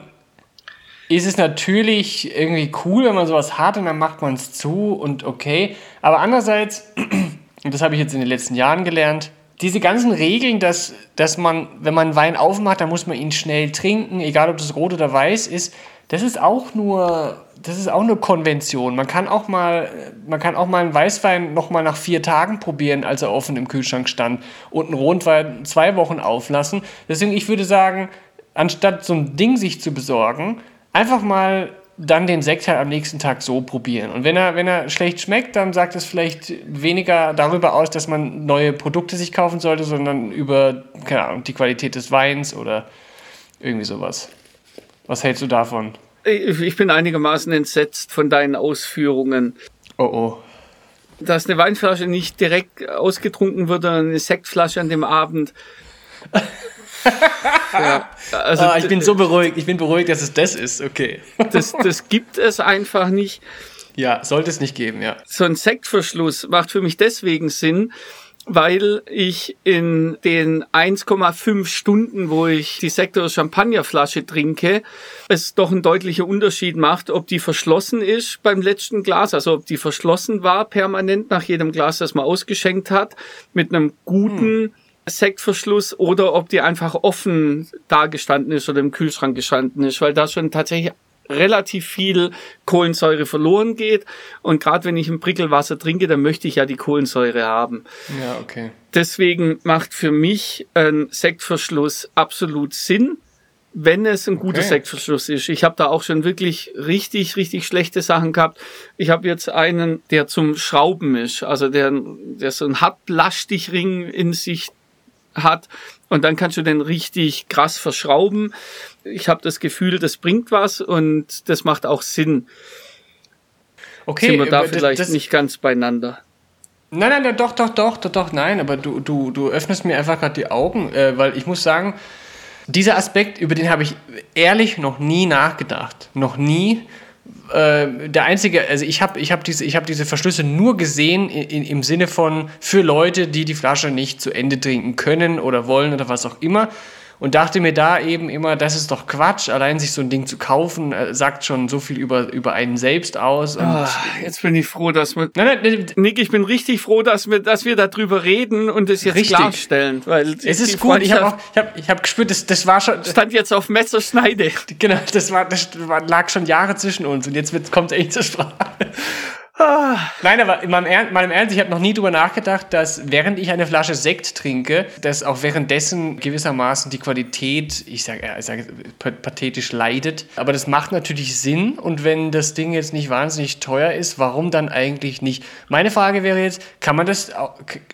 ist es natürlich irgendwie cool, wenn man sowas hat und dann macht man es zu und okay. Aber andererseits, <clears throat> und das habe ich jetzt in den letzten Jahren gelernt, diese ganzen Regeln, dass, dass man, wenn man Wein aufmacht, dann muss man ihn schnell trinken, egal ob das rot oder weiß ist, das ist auch nur, das ist auch nur Konvention. Man kann auch mal, man kann auch mal einen Weißwein noch mal nach vier Tagen probieren, als er offen im Kühlschrank stand und einen Rotwein zwei Wochen auflassen. Deswegen, ich würde sagen, anstatt so ein Ding sich zu besorgen, einfach mal dann den Sekt halt am nächsten Tag so probieren. Und wenn er, wenn er schlecht schmeckt, dann sagt es vielleicht weniger darüber aus, dass man neue Produkte sich kaufen sollte, sondern über, keine Ahnung, die Qualität des Weins oder irgendwie sowas. Was hältst du davon? Ich bin einigermaßen entsetzt von deinen Ausführungen. Oh oh. Dass eine Weinflasche nicht direkt ausgetrunken wird, sondern eine Sektflasche an dem Abend. <laughs> ja, also ah, ich bin so beruhigt, ich bin beruhigt, dass es das ist, okay. das, das <laughs> gibt es einfach nicht. Ja, sollte es nicht geben, ja. So ein Sektverschluss macht für mich deswegen Sinn, weil ich in den 1,5 Stunden, wo ich die Sekt- oder Champagnerflasche trinke, es doch einen deutlichen Unterschied macht, ob die verschlossen ist beim letzten Glas, also ob die verschlossen war permanent nach jedem Glas, das man ausgeschenkt hat, mit einem guten hm. Sektverschluss oder ob die einfach offen dagestanden ist oder im Kühlschrank gestanden ist, weil da schon tatsächlich relativ viel Kohlensäure verloren geht. Und gerade wenn ich ein Prickelwasser trinke, dann möchte ich ja die Kohlensäure haben. Ja, okay. Deswegen macht für mich ein Sektverschluss absolut Sinn, wenn es ein guter okay. Sektverschluss ist. Ich habe da auch schon wirklich richtig, richtig schlechte Sachen gehabt. Ich habe jetzt einen, der zum Schrauben ist, also der, der so ein Hartplastikring in sich hat und dann kannst du den richtig krass verschrauben. Ich habe das Gefühl, das bringt was und das macht auch Sinn. Okay, sind wir da vielleicht das, nicht ganz beieinander. Nein, nein, doch, doch, doch, doch, doch, nein, aber du, du, du öffnest mir einfach gerade die Augen, äh, weil ich muss sagen, dieser Aspekt, über den habe ich ehrlich noch nie nachgedacht. Noch nie. Äh, der einzige, also ich habe ich hab diese, hab diese Verschlüsse nur gesehen in, in, im Sinne von für Leute, die die Flasche nicht zu Ende trinken können oder wollen oder was auch immer und dachte mir da eben immer, das ist doch Quatsch, allein sich so ein Ding zu kaufen, äh, sagt schon so viel über, über einen selbst aus. Oh, jetzt bin ich froh, dass wir. Nein, nein, Nick, ich bin richtig froh, dass wir, dass wir darüber reden und es jetzt richtig. klarstellen. Weil es ist gut, ich habe auch, ich habe ich hab gespürt, das, das war schon. <laughs> Stand jetzt auf Messerschneide. Genau, das war, das lag schon Jahre zwischen uns und jetzt kommt es echt zur Sprache. Nein, aber in meinem, Ernst, ich habe noch nie drüber nachgedacht, dass während ich eine Flasche Sekt trinke, dass auch währenddessen gewissermaßen die Qualität, ich sage ich sag, pathetisch leidet. Aber das macht natürlich Sinn und wenn das Ding jetzt nicht wahnsinnig teuer ist, warum dann eigentlich nicht? Meine Frage wäre jetzt, kann man das,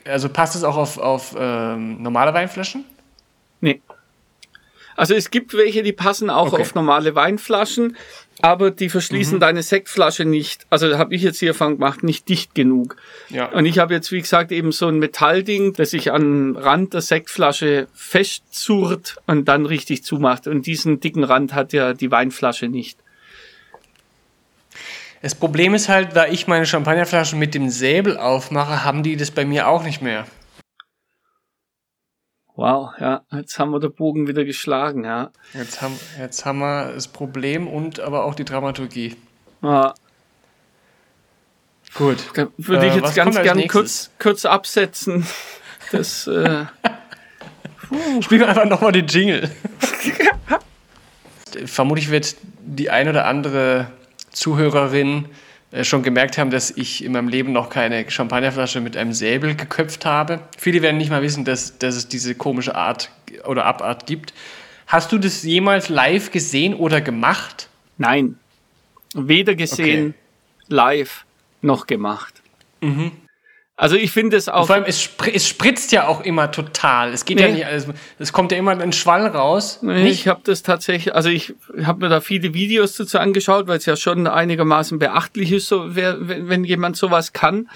also passt das auch auf, auf ähm, normale Weinflaschen? Nee. Also es gibt welche, die passen auch okay. auf normale Weinflaschen, aber die verschließen mhm. deine Sektflasche nicht. Also habe ich jetzt die Erfahrung gemacht, nicht dicht genug. Ja. Und ich habe jetzt, wie gesagt, eben so ein Metallding, das sich an Rand der Sektflasche festzurrt und dann richtig zumacht. Und diesen dicken Rand hat ja die Weinflasche nicht. Das Problem ist halt, da ich meine Champagnerflaschen mit dem Säbel aufmache, haben die das bei mir auch nicht mehr. Wow, ja, jetzt haben wir den Bogen wieder geschlagen, ja. Jetzt haben, jetzt haben wir das Problem und aber auch die Dramaturgie. Ja. Gut. Dann würde ich äh, jetzt ganz gern kurz, kurz absetzen. Das, äh, <laughs> Spielen wir einfach nochmal den Jingle. Vermutlich wird die ein oder andere Zuhörerin schon gemerkt haben, dass ich in meinem Leben noch keine Champagnerflasche mit einem Säbel geköpft habe. Viele werden nicht mal wissen, dass, dass es diese komische Art oder Abart gibt. Hast du das jemals live gesehen oder gemacht? Nein. Weder gesehen, okay. live noch gemacht. Mhm. Also ich finde es auch. Vor allem, es, spr es, spritzt ja auch immer total. Es geht nee. ja nicht alles. Es kommt ja immer ein Schwall raus. Nee, ich habe das tatsächlich, also ich habe mir da viele Videos dazu angeschaut, weil es ja schon einigermaßen beachtlich ist, so wer, wenn, wenn jemand sowas kann.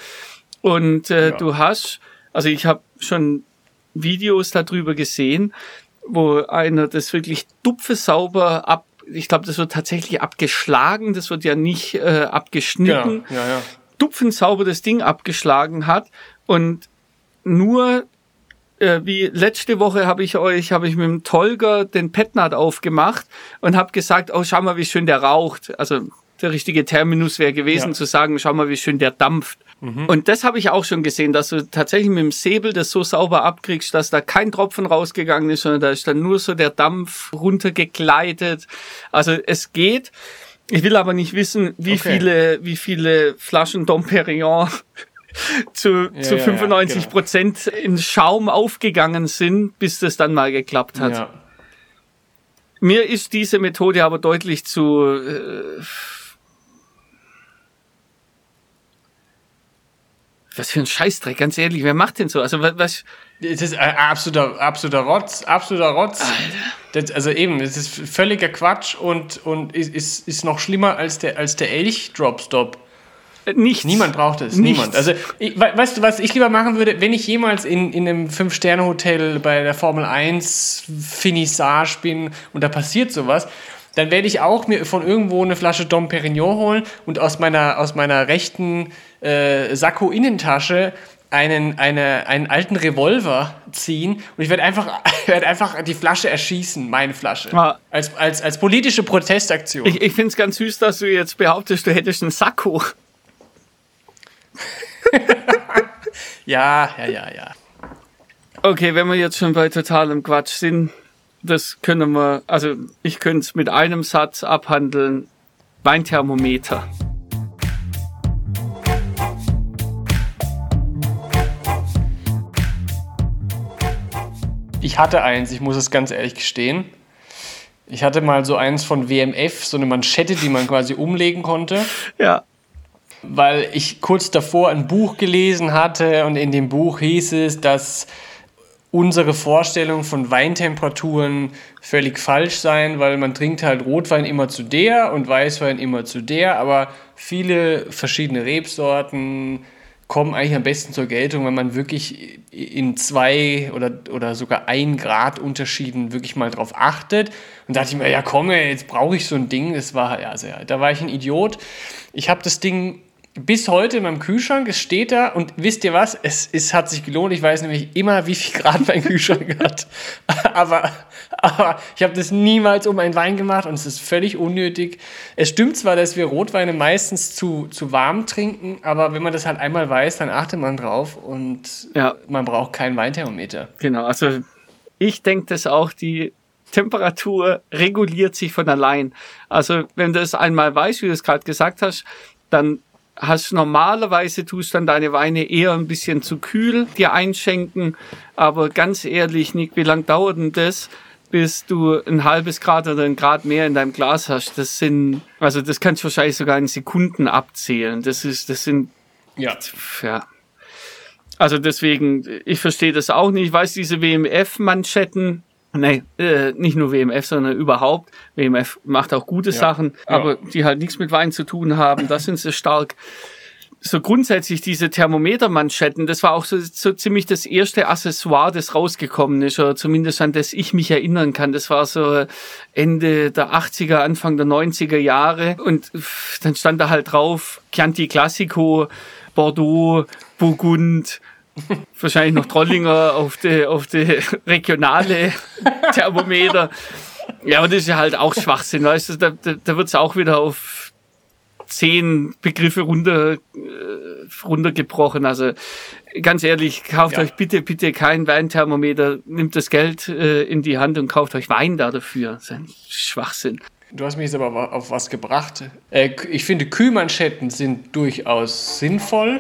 Und äh, Ja. du hast, also ich habe schon Videos darüber gesehen, wo einer das wirklich dupfesauber ab, ich glaube, das wird tatsächlich abgeschlagen, das wird ja nicht äh, abgeschnitten, Genau, ja, ja. Dupfensauber das Ding abgeschlagen hat und nur äh, wie letzte Woche habe ich euch, habe ich mit dem Tolga den Petnat aufgemacht und habe gesagt, oh, schau mal, wie schön der raucht. Also der richtige Terminus wäre gewesen Ja. zu sagen, schau mal, wie schön der dampft. Und das habe ich auch schon gesehen, dass du tatsächlich mit dem Säbel das so sauber abkriegst, dass da kein Tropfen rausgegangen ist, sondern da ist dann nur so der Dampf runtergegleitet. Also es geht. Ich will aber nicht wissen, wie Okay. viele, wie viele Flaschen Dom Perignon <laughs> zu, Ja, zu ja, ja, 95 genau. Prozent in Schaum aufgegangen sind, bis das dann mal geklappt hat. ja. Mir ist diese Methode aber deutlich zu. Äh, was für ein Scheißdreck, ganz ehrlich, wer macht denn so? Also was, Das ist ein absoluter, absoluter Rotz, absoluter Rotz. Das, also eben, es ist völliger Quatsch und, und ist, ist, noch schlimmer als der, als der Elch-Dropstop. äh, nichts. Niemand braucht es, Nichts. niemand. Also, ich, we- weißt du, was ich lieber machen würde, wenn ich jemals in, in einem Fünf-Sterne-Hotel bei der Formel 1 Finissage bin und da passiert sowas, dann werde ich auch mir von irgendwo eine Flasche Dom Perignon holen und aus meiner, aus meiner rechten äh, Sakko-Innentasche einen, eine, einen alten Revolver ziehen und ich werde einfach, <laughs> werde einfach die Flasche erschießen, meine Flasche. Ah. Als, als, als politische Protestaktion. Ich, ich finde es ganz süß, dass du jetzt behauptest, du hättest einen Sakko. <laughs> ja, ja, ja, ja. Okay, wenn wir jetzt schon bei totalem Quatsch sind, das können wir, also ich könnte es mit einem Satz abhandeln. Weinthermometer. Ich hatte eins, ich muss es ganz ehrlich gestehen. Ich hatte mal so eins von WMF, so eine Manschette, die man quasi umlegen konnte, Ja. weil ich kurz davor ein Buch gelesen hatte und in dem Buch hieß es, dass unsere Vorstellung von Weintemperaturen völlig falsch seien, weil man trinkt halt Rotwein immer zu der und Weißwein immer zu der, aber viele verschiedene Rebsorten kommen eigentlich am besten zur Geltung, wenn man wirklich in zwei oder, oder sogar ein Grad Unterschieden wirklich mal drauf achtet. Und da dachte ich mir, ja komm, jetzt brauche ich so ein Ding. Das war, ja, also, ja, da war ich ein Idiot. Ich habe das Ding bis heute in meinem Kühlschrank, es steht da und wisst ihr was, es, es hat sich gelohnt. Ich weiß nämlich immer, wie viel Grad mein Kühlschrank <laughs> hat. aber, aber ich habe das niemals um einen Wein gemacht und es ist völlig unnötig. Es stimmt zwar, dass wir Rotweine meistens zu, zu warm trinken, aber wenn man das halt einmal weiß, dann achtet man drauf und Ja. man braucht kein Weinthermometer. Genau, also ich denke das auch, die Temperatur reguliert sich von allein. Also wenn du es einmal weißt, wie du es gerade gesagt hast, dann hast normalerweise tust dann deine Weine eher ein bisschen zu kühl dir einschenken. Aber ganz ehrlich, Nick, wie lang dauert denn das, bis du ein halbes Grad oder ein Grad mehr in deinem Glas hast? Das sind, also das kannst du wahrscheinlich sogar in Sekunden abzählen. Das ist, das sind Ja. ja. Also deswegen, ich verstehe das auch nicht. Ich weiß, diese WMF-Manschetten, nee, äh, nicht nur WMF, sondern überhaupt. WMF macht auch gute Sachen, Ja. aber die halt nichts mit Wein zu tun haben, da sind sie stark. So grundsätzlich diese Thermometermanschetten, das war auch so, so ziemlich das erste Accessoire, das rausgekommen ist, oder zumindest an das ich mich erinnern kann. Das war so Ende der 80er, Anfang der 90er Jahre. Und dann stand da halt drauf, Chianti Classico, Bordeaux, Burgund, <laughs> wahrscheinlich noch Trollinger auf die, auf die regionale <laughs> Thermometer. Ja, aber das ist ja halt auch Schwachsinn, weißt du, da, da, da wird's auch wieder auf zehn Begriffe runter, äh, runtergebrochen. Also ganz ehrlich, kauft Ja. euch bitte, bitte kein Weinthermometer, nimmt das Geld äh, in die Hand und kauft euch Wein da dafür. Das ist ein Schwachsinn. Du hast mich jetzt aber auf was gebracht. Äh, ich finde, Kühlmanschetten sind durchaus sinnvoll.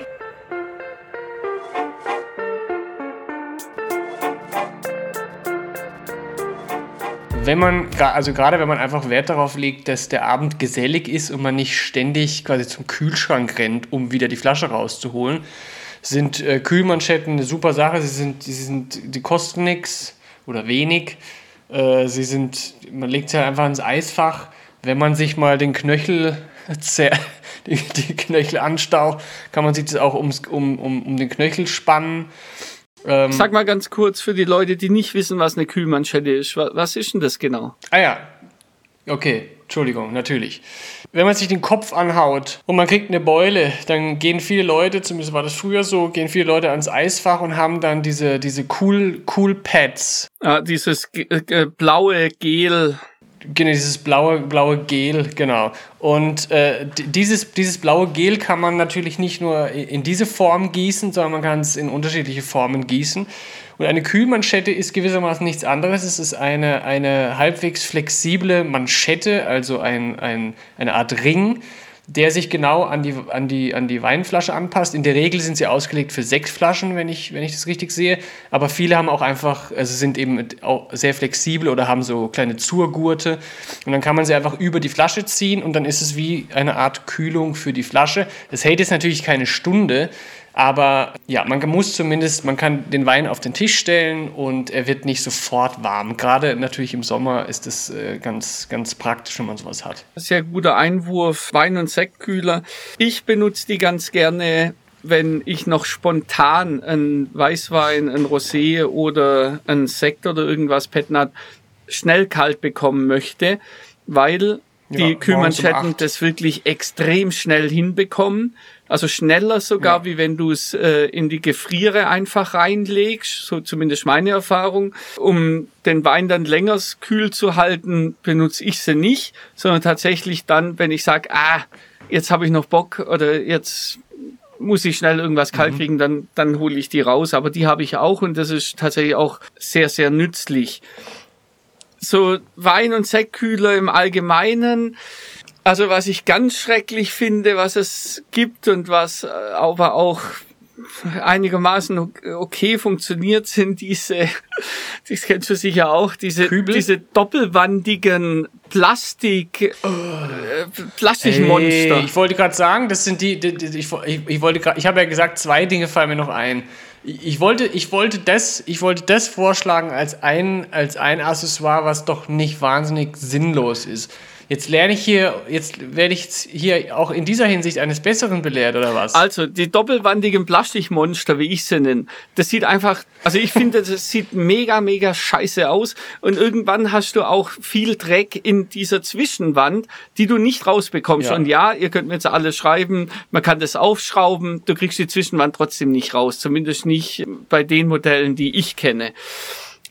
Wenn man, also gerade wenn man einfach Wert darauf legt, dass der Abend gesellig ist und man nicht ständig quasi zum Kühlschrank rennt, um wieder die Flasche rauszuholen, sind äh, Kühlmanschetten eine super Sache. Sie sind, sie sind, die kosten nichts oder wenig. Äh, sie sind, man legt sie halt einfach ins Eisfach. Wenn man sich mal den Knöchel, <laughs> die, die Knöchelanstauch, kann man sich das auch ums, um, um, um den Knöchel spannen. Ähm, Sag mal ganz kurz für die Leute, die nicht wissen, was eine Kühlmanschette ist. Was ist denn das genau? Ah ja, okay, Entschuldigung, natürlich. Wenn man sich den Kopf anhaut und man kriegt eine Beule, dann gehen viele Leute, zumindest war das früher so, gehen viele Leute ans Eisfach und haben dann diese, diese cool, cool Pads. Ah, dieses äh, blaue Gel. Genau, dieses blaue, blaue Gel, genau. Und äh, dieses, dieses blaue Gel kann man natürlich nicht nur in diese Form gießen, sondern man kann es in unterschiedliche Formen gießen. Und eine Kühlmanschette ist gewissermaßen nichts anderes. Es ist eine, eine halbwegs flexible Manschette, also ein, ein, eine Art Ring, der sich genau an die, an, die, an die Weinflasche anpasst. In der Regel sind sie ausgelegt für sechs Flaschen, wenn ich, wenn ich das richtig sehe. Aber viele haben auch einfach, also sind eben auch sehr flexibel oder haben so kleine Zurgurte. Und dann kann man sie einfach über die Flasche ziehen und dann ist es wie eine Art Kühlung für die Flasche. Das hält jetzt natürlich keine Stunde, aber ja, man muss zumindest, man kann den Wein auf den Tisch stellen und er wird nicht sofort warm. Gerade natürlich im Sommer ist es äh, ganz, ganz praktisch, wenn man sowas hat. Sehr guter Einwurf. Wein- und Sektkühler. Ich benutze die ganz gerne wenn ich noch spontan einen Weißwein, ein Rosé oder ein Sekt oder irgendwas Petnat schnell kalt bekommen möchte, weil die ja, Kühlmanschetten das wirklich extrem schnell hinbekommen. Also schneller sogar, ja. wie wenn du es äh, in die Gefriere einfach reinlegst, so zumindest meine Erfahrung. Um den Wein dann länger kühl zu halten, benutze ich sie nicht, sondern tatsächlich dann, wenn ich sage, ah, jetzt habe ich noch Bock oder jetzt muss ich schnell irgendwas kalt mhm. kriegen, dann, dann hole ich die raus. Aber die habe ich auch und das ist tatsächlich auch sehr, sehr nützlich. So Wein- und Sektkühler im Allgemeinen also was ich ganz schrecklich finde, was es gibt und was äh, aber auch einigermaßen okay funktioniert, <laughs> sind diese, das kennst du sicher auch, diese, Kübel? diese doppelwandigen Plastik, äh, Plastikmonster. Hey, ich wollte gerade sagen, das sind die, die, die ich, ich, wollte grad, ich habe ja gesagt, zwei Dinge fallen mir noch ein. Ich wollte, ich wollte das, ich wollte das vorschlagen als ein, als ein Accessoire, was doch nicht wahnsinnig sinnlos ist. Jetzt lerne ich hier, jetzt werde ich hier auch in dieser Hinsicht eines Besseren belehrt, oder was? Also, die doppelwandigen Plastikmonster, wie ich sie nenne, das sieht einfach, also ich finde, das sieht mega, mega scheiße aus. Und irgendwann hast du auch viel Dreck in dieser Zwischenwand, die du nicht rausbekommst. Ja. Und ja, ihr könnt mir jetzt alles schreiben, man kann das aufschrauben, du kriegst die Zwischenwand trotzdem nicht raus. Zumindest nicht bei den Modellen, die ich kenne.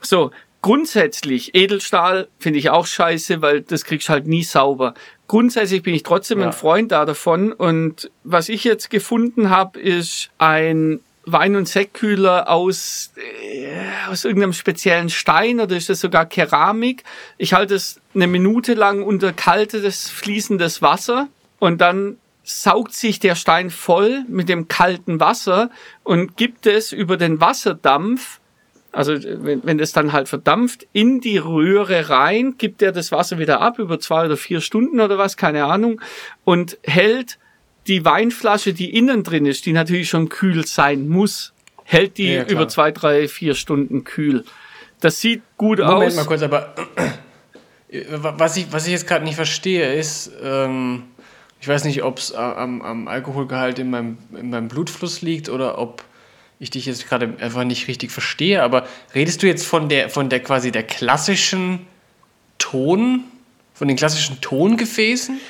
So, Grundsätzlich, Edelstahl finde ich auch scheiße, weil das kriegst halt nie sauber. Grundsätzlich bin ich trotzdem ja. ein Freund da davon. Und was ich jetzt gefunden habe, ist ein Wein- und Sektkühler aus, äh, aus irgendeinem speziellen Stein oder ist das sogar Keramik. Ich halte es eine Minute lang unter kaltes, fließendes Wasser und dann saugt sich der Stein voll mit dem kalten Wasser und gibt es über den Wasserdampf also wenn, wenn das dann halt verdampft, in die Röhre rein, gibt er das Wasser wieder ab über zwei oder vier Stunden oder was, keine Ahnung, und hält die Weinflasche, die innen drin ist, die natürlich schon kühl sein muss, hält die ja, über zwei, drei, vier Stunden kühl. Das sieht gut Moment aus. Moment mal kurz, aber was ich, was ich jetzt gerade nicht verstehe, ist, ähm, ich weiß nicht, ob es am, am Alkoholgehalt in meinem, in meinem Blutfluss liegt oder ob ich dich jetzt gerade einfach nicht richtig verstehe, aber redest du jetzt von der, von der quasi der klassischen Ton, von den klassischen Tongefäßen?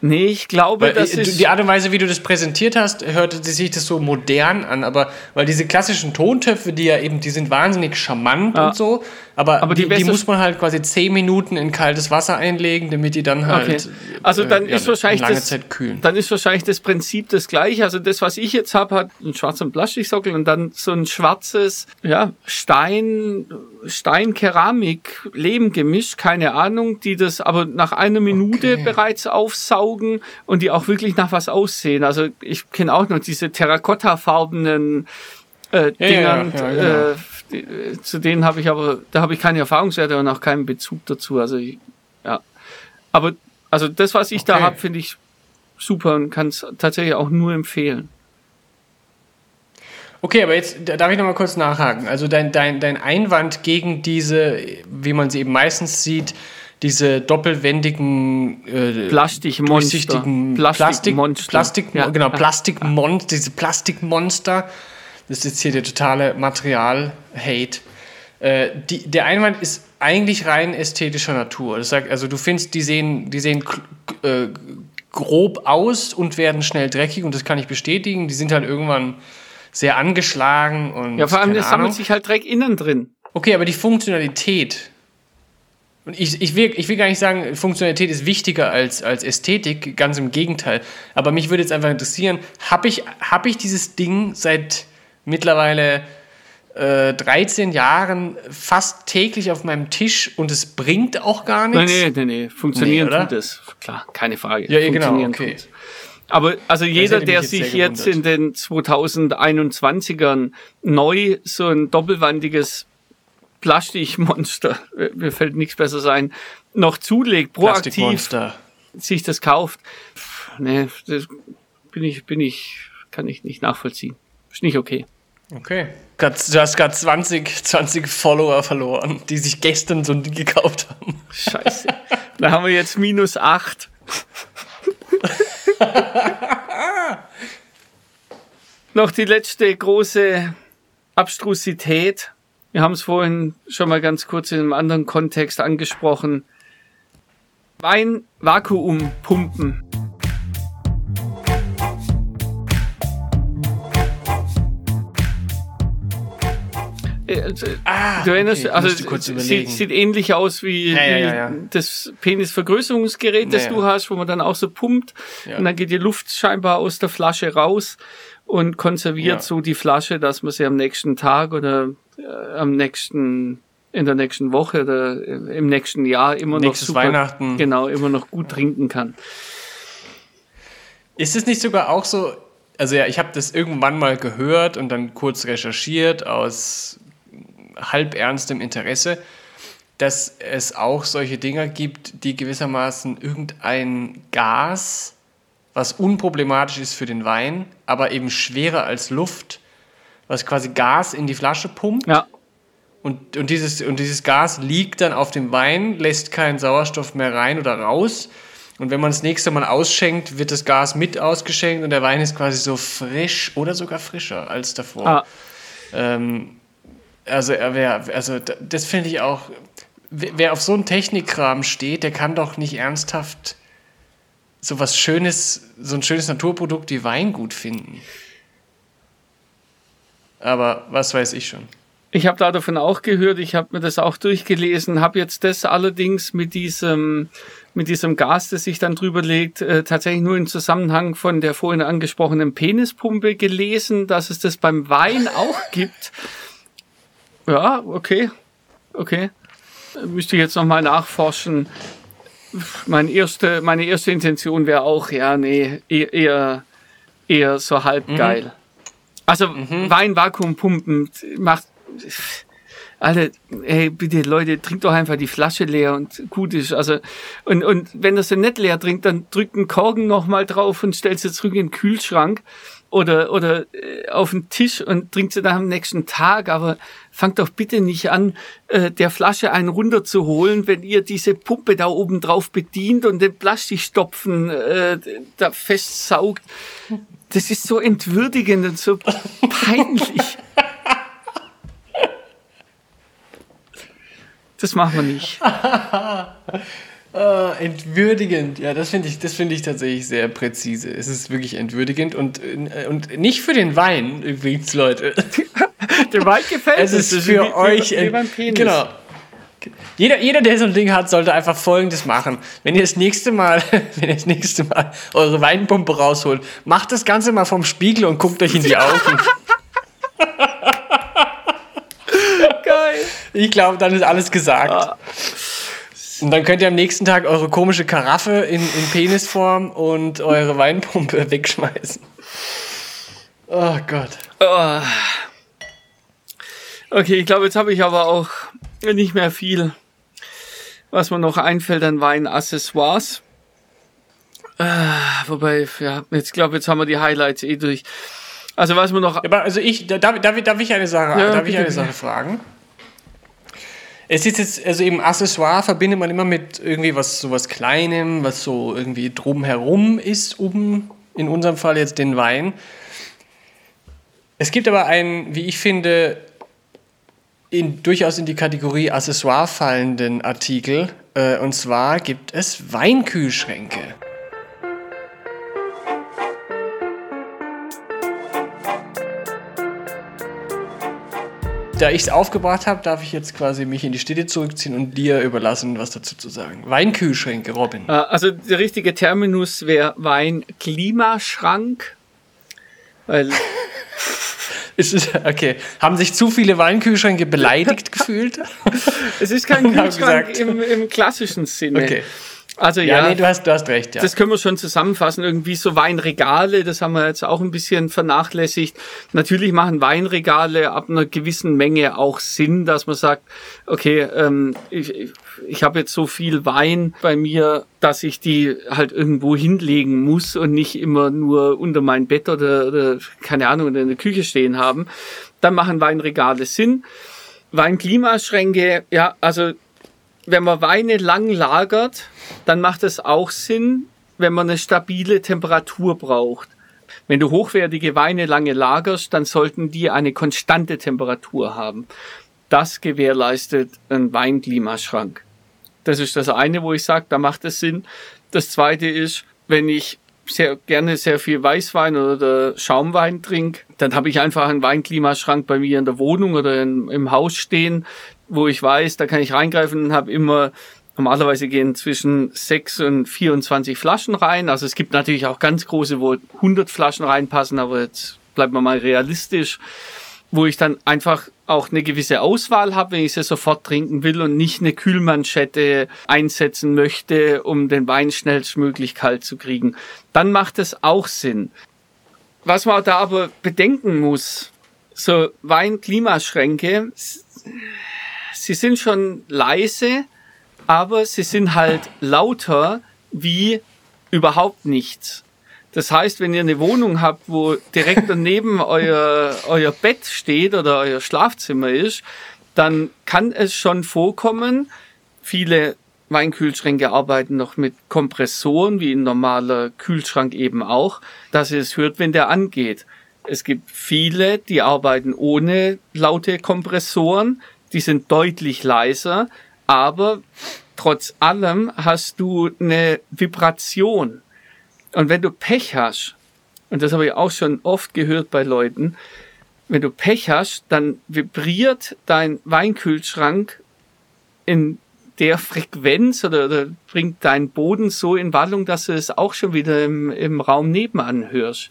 Nee, ich glaube, weil, das ist. Die Art und Weise, wie du das präsentiert hast, hörte sich das so modern an, aber weil diese klassischen Tontöpfe, die ja eben, die sind wahnsinnig charmant ja. und so, aber, aber die, die, die muss man halt quasi zehn Minuten in kaltes Wasser einlegen, damit die dann halt. Okay. Also dann äh, ist ja, wahrscheinlich lange das, Zeit kühlen. Dann ist wahrscheinlich das Prinzip das gleiche. Also das, was ich jetzt habe, hat einen schwarzen Plastiksockel und dann so ein schwarzes, ja, Stein, Steinkeramik, Lehmgemisch, keine Ahnung, die das aber nach einer Minute okay. bereits aufsaugen und die auch wirklich nach was aussehen. Also ich kenne auch noch diese terrakottafarbenen äh, ja, Dingern. Ja, ja, genau. äh, zu denen habe ich aber, da habe ich keine Erfahrungswerte und auch keinen Bezug dazu. Also ich, ja. Aber also das, was ich okay. da habe, finde ich super und kann es tatsächlich auch nur empfehlen. Okay, aber jetzt darf ich noch mal kurz nachhaken. Also dein, dein, dein Einwand gegen diese, wie man sie eben meistens sieht, diese doppelwendigen äh, Plastikmonster. Plastikmonster. Plastik, Plastik, Ja, genau, ja. Plastikmon diese Plastikmonster. Das ist jetzt hier der totale Material-Hate. Äh, die, der Einwand ist eigentlich rein ästhetischer Natur. Das sagt, also du findest, die sehen, die sehen äh, grob aus und werden schnell dreckig und das kann ich bestätigen. Die sind halt irgendwann sehr angeschlagen und Ja, vor allem, Ahnung. sammelt sich halt Dreck innen drin. Okay, aber die Funktionalität. Und ich, ich, will, ich will gar nicht sagen, Funktionalität ist wichtiger als, als Ästhetik, ganz im Gegenteil. Aber mich würde jetzt einfach interessieren, habe ich, hab ich dieses Ding seit mittlerweile äh, 13 Jahren fast täglich auf meinem Tisch und es bringt auch gar Nein, nichts? nee, nee, nee. Funktionieren Nee, tut es. Klar, keine Frage. Ja, ja, genau, okay. tut's. Aber also jeder, der jetzt sich jetzt in den 2021ern neu so ein doppelwandiges Plastikmonster, <laughs> mir fällt nichts besser sein, noch zulegt, proaktiv sich das kauft, nee, das bin ich, bin ich, kann ich nicht nachvollziehen. Ist nicht okay. Okay. Du hast gerade 20, 20 Follower verloren, die sich gestern so ein gekauft haben. Scheiße. da haben wir jetzt minus acht. Noch die letzte große Abstrusität. Wir haben es vorhin schon mal ganz kurz in einem anderen Kontext angesprochen. Wein Vakuumpumpen. Ah, Du erinnerst, okay, also sieht, sieht ähnlich aus wie, Ja, ja, ja, das Penisvergrößerungsgerät, das du hast, wo man dann auch so pumpt und dann geht die Luft scheinbar aus der Flasche raus und konserviert so die Flasche, dass man sie am nächsten Tag oder äh, am nächsten in der nächsten Woche oder im nächsten Jahr immer Nächstes noch super, Weihnachten. genau immer noch gut trinken kann. Ist es nicht sogar auch so, also ja, ich habe das irgendwann mal gehört und dann kurz recherchiert aus halb ernstem Interesse, dass es auch solche Dinger gibt, die gewissermaßen irgendein Gas, was unproblematisch ist für den Wein, aber eben schwerer als Luft, was quasi Gas in die Flasche pumpt Ja, und, und, dieses, und dieses Gas liegt dann auf dem Wein, lässt keinen Sauerstoff mehr rein oder raus. Und wenn man das nächste Mal ausschenkt, wird das Gas mit ausgeschenkt und der Wein ist quasi so frisch oder sogar frischer als davor. ah, Ähm, also, er wär, also das finde ich auch. Wer wer auf so einen Technikkram steht, der kann doch nicht ernsthaft so was Schönes, so ein schönes Naturprodukt wie Wein gut finden. Aber was weiß ich schon. Ich habe da davon auch gehört, ich habe mir das auch durchgelesen, habe jetzt das allerdings mit diesem, mit diesem Gas, das sich dann drüber legt, äh, tatsächlich nur im Zusammenhang von der vorhin angesprochenen Penispumpe gelesen, dass es das beim Wein auch gibt. Ja, okay, okay. Müsste ich jetzt nochmal nachforschen. Meine erste, meine erste Intention wäre auch, ja, nee, eher, eher, eher so halb geil. Also Wein Vakuumpumpen macht alle, ey, bitte Leute, trinkt doch einfach die Flasche leer und gut ist. Also und und wenn ihr sie nicht leer trinkt, dann drückt einen Korken noch mal drauf und stellt sie zurück in den Kühlschrank oder oder äh, auf den Tisch und trinkt sie dann am nächsten Tag. Aber fangt doch bitte nicht an, äh, der Flasche einen runterzuholen, wenn ihr diese Pumpe da oben drauf bedient und den Plastikstopfen äh, da festsaugt. Das ist so entwürdigend und so peinlich. Das machen wir nicht. <laughs> Ah, entwürdigend. Ja, das finde ich, das finde ich tatsächlich sehr präzise. Es ist wirklich entwürdigend und, äh, und nicht für den Wein übrigens, Leute. <laughs> Der Wald gefällt Es ist Das für wie- euch. Wie, wie. Genau. Jeder, jeder, der so ein Ding hat, sollte einfach Folgendes machen. Wenn ihr das nächste Mal, <laughs> wenn ihr das nächste Mal eure Weinpumpe rausholt, macht das Ganze mal vom Spiegel und guckt euch in die Augen. <laughs> Geil. Ich glaube, dann ist alles gesagt. Und dann könnt ihr am nächsten Tag eure komische Karaffe in, in Penisform und eure Weinpumpe <laughs> wegschmeißen. Oh Gott. Oh. Okay, ich glaube, jetzt habe ich aber auch nicht mehr viel, was mir noch einfällt an Weinaccessoires. Äh, wobei, ja, jetzt glaube jetzt haben wir die Highlights eh durch. Also was wir noch Aber also ich, da- darf, darf, darf ich eine Sache, Ja, darf ich eine bitte. Sache fragen? Es ist jetzt, also eben Accessoire verbindet man immer mit irgendwie was, so was Kleinem, was so irgendwie drumherum ist, um in unserem Fall jetzt den Wein. Es gibt aber einen, wie ich finde, in, durchaus in die Kategorie Accessoire fallenden Artikel. Äh, und zwar gibt es Weinkühlschränke. Da ich es aufgebracht habe, darf ich jetzt quasi mich in die Städte zurückziehen und dir überlassen, was dazu zu sagen. Weinkühlschränke, Robin. Äh, also der richtige Terminus wäre Weinklimaschrank. Weil <laughs> ist, okay. Haben sich zu viele Weinkühlschränke beleidigt <laughs> gefühlt? Es ist kein <laughs> Kühlschrank im, im, klassischen Sinne. Okay. Also ja, ja nee, du, hast, du hast recht. Ja. Das können wir schon zusammenfassen. Irgendwie so Weinregale, das haben wir jetzt auch ein bisschen vernachlässigt. Natürlich machen Weinregale ab einer gewissen Menge auch Sinn, dass man sagt, okay, ähm, ich, ich, habe jetzt so viel Wein bei mir, dass ich die halt irgendwo hinlegen muss und nicht immer nur unter mein Bett oder, oder keine Ahnung, in der Küche stehen haben. Dann machen Weinregale Sinn. Weinklimaschränke, ja, also wenn man Weine lang lagert, dann macht es auch Sinn, wenn man eine stabile Temperatur braucht. Wenn du hochwertige Weine lange lagerst, dann sollten die eine konstante Temperatur haben. Das gewährleistet ein Weinklimaschrank. Das ist das eine, wo ich sage, da macht es Sinn. Das zweite ist, wenn ich sehr gerne sehr viel Weißwein oder Schaumwein trinke, dann habe ich einfach einen Weinklimaschrank bei mir in der Wohnung oder in, im Haus stehen, wo ich weiß, da kann ich reingreifen und habe immer Normalerweise gehen zwischen 6 und 24 Flaschen rein. Also es gibt natürlich auch ganz große, wo 100 Flaschen reinpassen, aber jetzt bleibt man mal realistisch, wo ich dann einfach auch eine gewisse Auswahl habe, wenn ich sie sofort trinken will und nicht eine Kühlmanschette einsetzen möchte, um den Wein schnellstmöglich kalt zu kriegen. Dann macht es auch Sinn. Was man da aber bedenken muss, so Weinklimaschränke, sie sind schon leise, aber sie sind halt lauter wie überhaupt nichts. Das heißt, wenn ihr eine Wohnung habt, wo direkt daneben <laughs> euer, euer Bett steht oder euer Schlafzimmer ist, dann kann es schon vorkommen, viele Weinkühlschränke arbeiten noch mit Kompressoren, wie ein normaler Kühlschrank eben auch, dass ihr es hört, wenn der angeht. Es gibt viele, die arbeiten ohne laute Kompressoren die sind deutlich leiser, aber trotz allem hast du eine Vibration. Und wenn du Pech hast, und das habe ich auch schon oft gehört bei Leuten, wenn du Pech hast, dann vibriert dein Weinkühlschrank in der Frequenz oder, oder bringt deinen Boden so in Wallung, dass du es auch schon wieder im, im Raum nebenan hörst.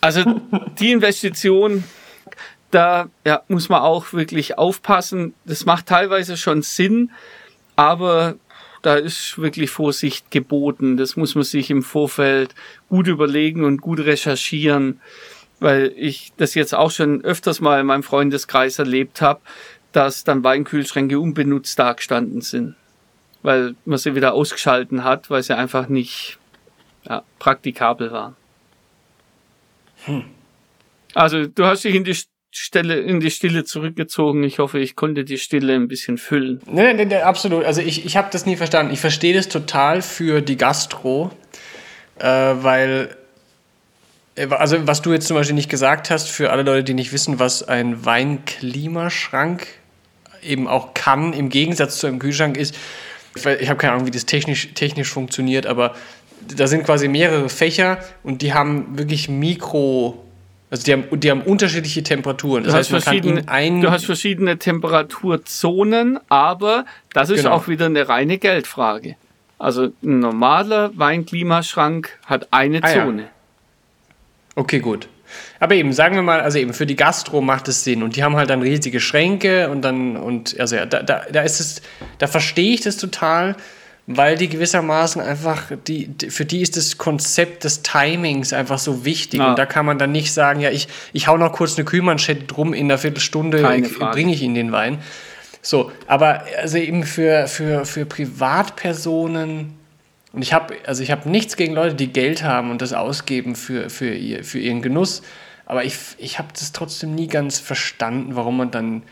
Also die Investition da ja, muss man auch wirklich aufpassen. Das macht teilweise schon Sinn, aber da ist wirklich Vorsicht geboten. Das muss man sich im Vorfeld gut überlegen und gut recherchieren, weil ich das jetzt auch schon öfters mal in meinem Freundeskreis erlebt habe, dass dann Weinkühlschränke unbenutzt dagestanden sind, weil man sie wieder ausgeschalten hat, weil sie einfach nicht ja, praktikabel waren. Hm. Also du hast dich in die Stelle in die Stille zurückgezogen. Ich hoffe, ich konnte die Stille ein bisschen füllen. Nee, nee, nee absolut. Also ich, ich habe das nie verstanden. Ich verstehe das total für die Gastro, äh, weil äh, also was du jetzt zum Beispiel nicht gesagt hast, für alle Leute, die nicht wissen, was ein Weinklimaschrank eben auch kann, im Gegensatz zu einem Kühlschrank ist, ich habe keine Ahnung, wie das technisch, technisch funktioniert, aber da sind quasi mehrere Fächer und die haben wirklich Mikro also die haben, die haben unterschiedliche Temperaturen. Das du, heißt, hast verschiedene, du hast verschiedene Temperaturzonen, aber das ist genau. auch wieder eine reine Geldfrage. Also ein normaler Weinklimaschrank hat eine ah, Zone. Ja. Okay, gut. Aber eben, sagen wir mal, also eben für die Gastro macht es Sinn und die haben halt dann riesige Schränke und dann, und also ja, da, da, da ist es, da verstehe ich das total weil die gewissermaßen einfach, die, für die ist das Konzept des Timings einfach so wichtig. Ja. Und da kann man dann nicht sagen, ja, ich, ich hau noch kurz eine Kühlmanschette drum, in einer Viertelstunde bringe ich in den Wein. So, aber also eben für, für, für Privatpersonen, und ich habe also ich nichts gegen Leute, die Geld haben und das ausgeben für, für, ihr, für ihren Genuss, aber ich, ich habe das trotzdem nie ganz verstanden, warum man dann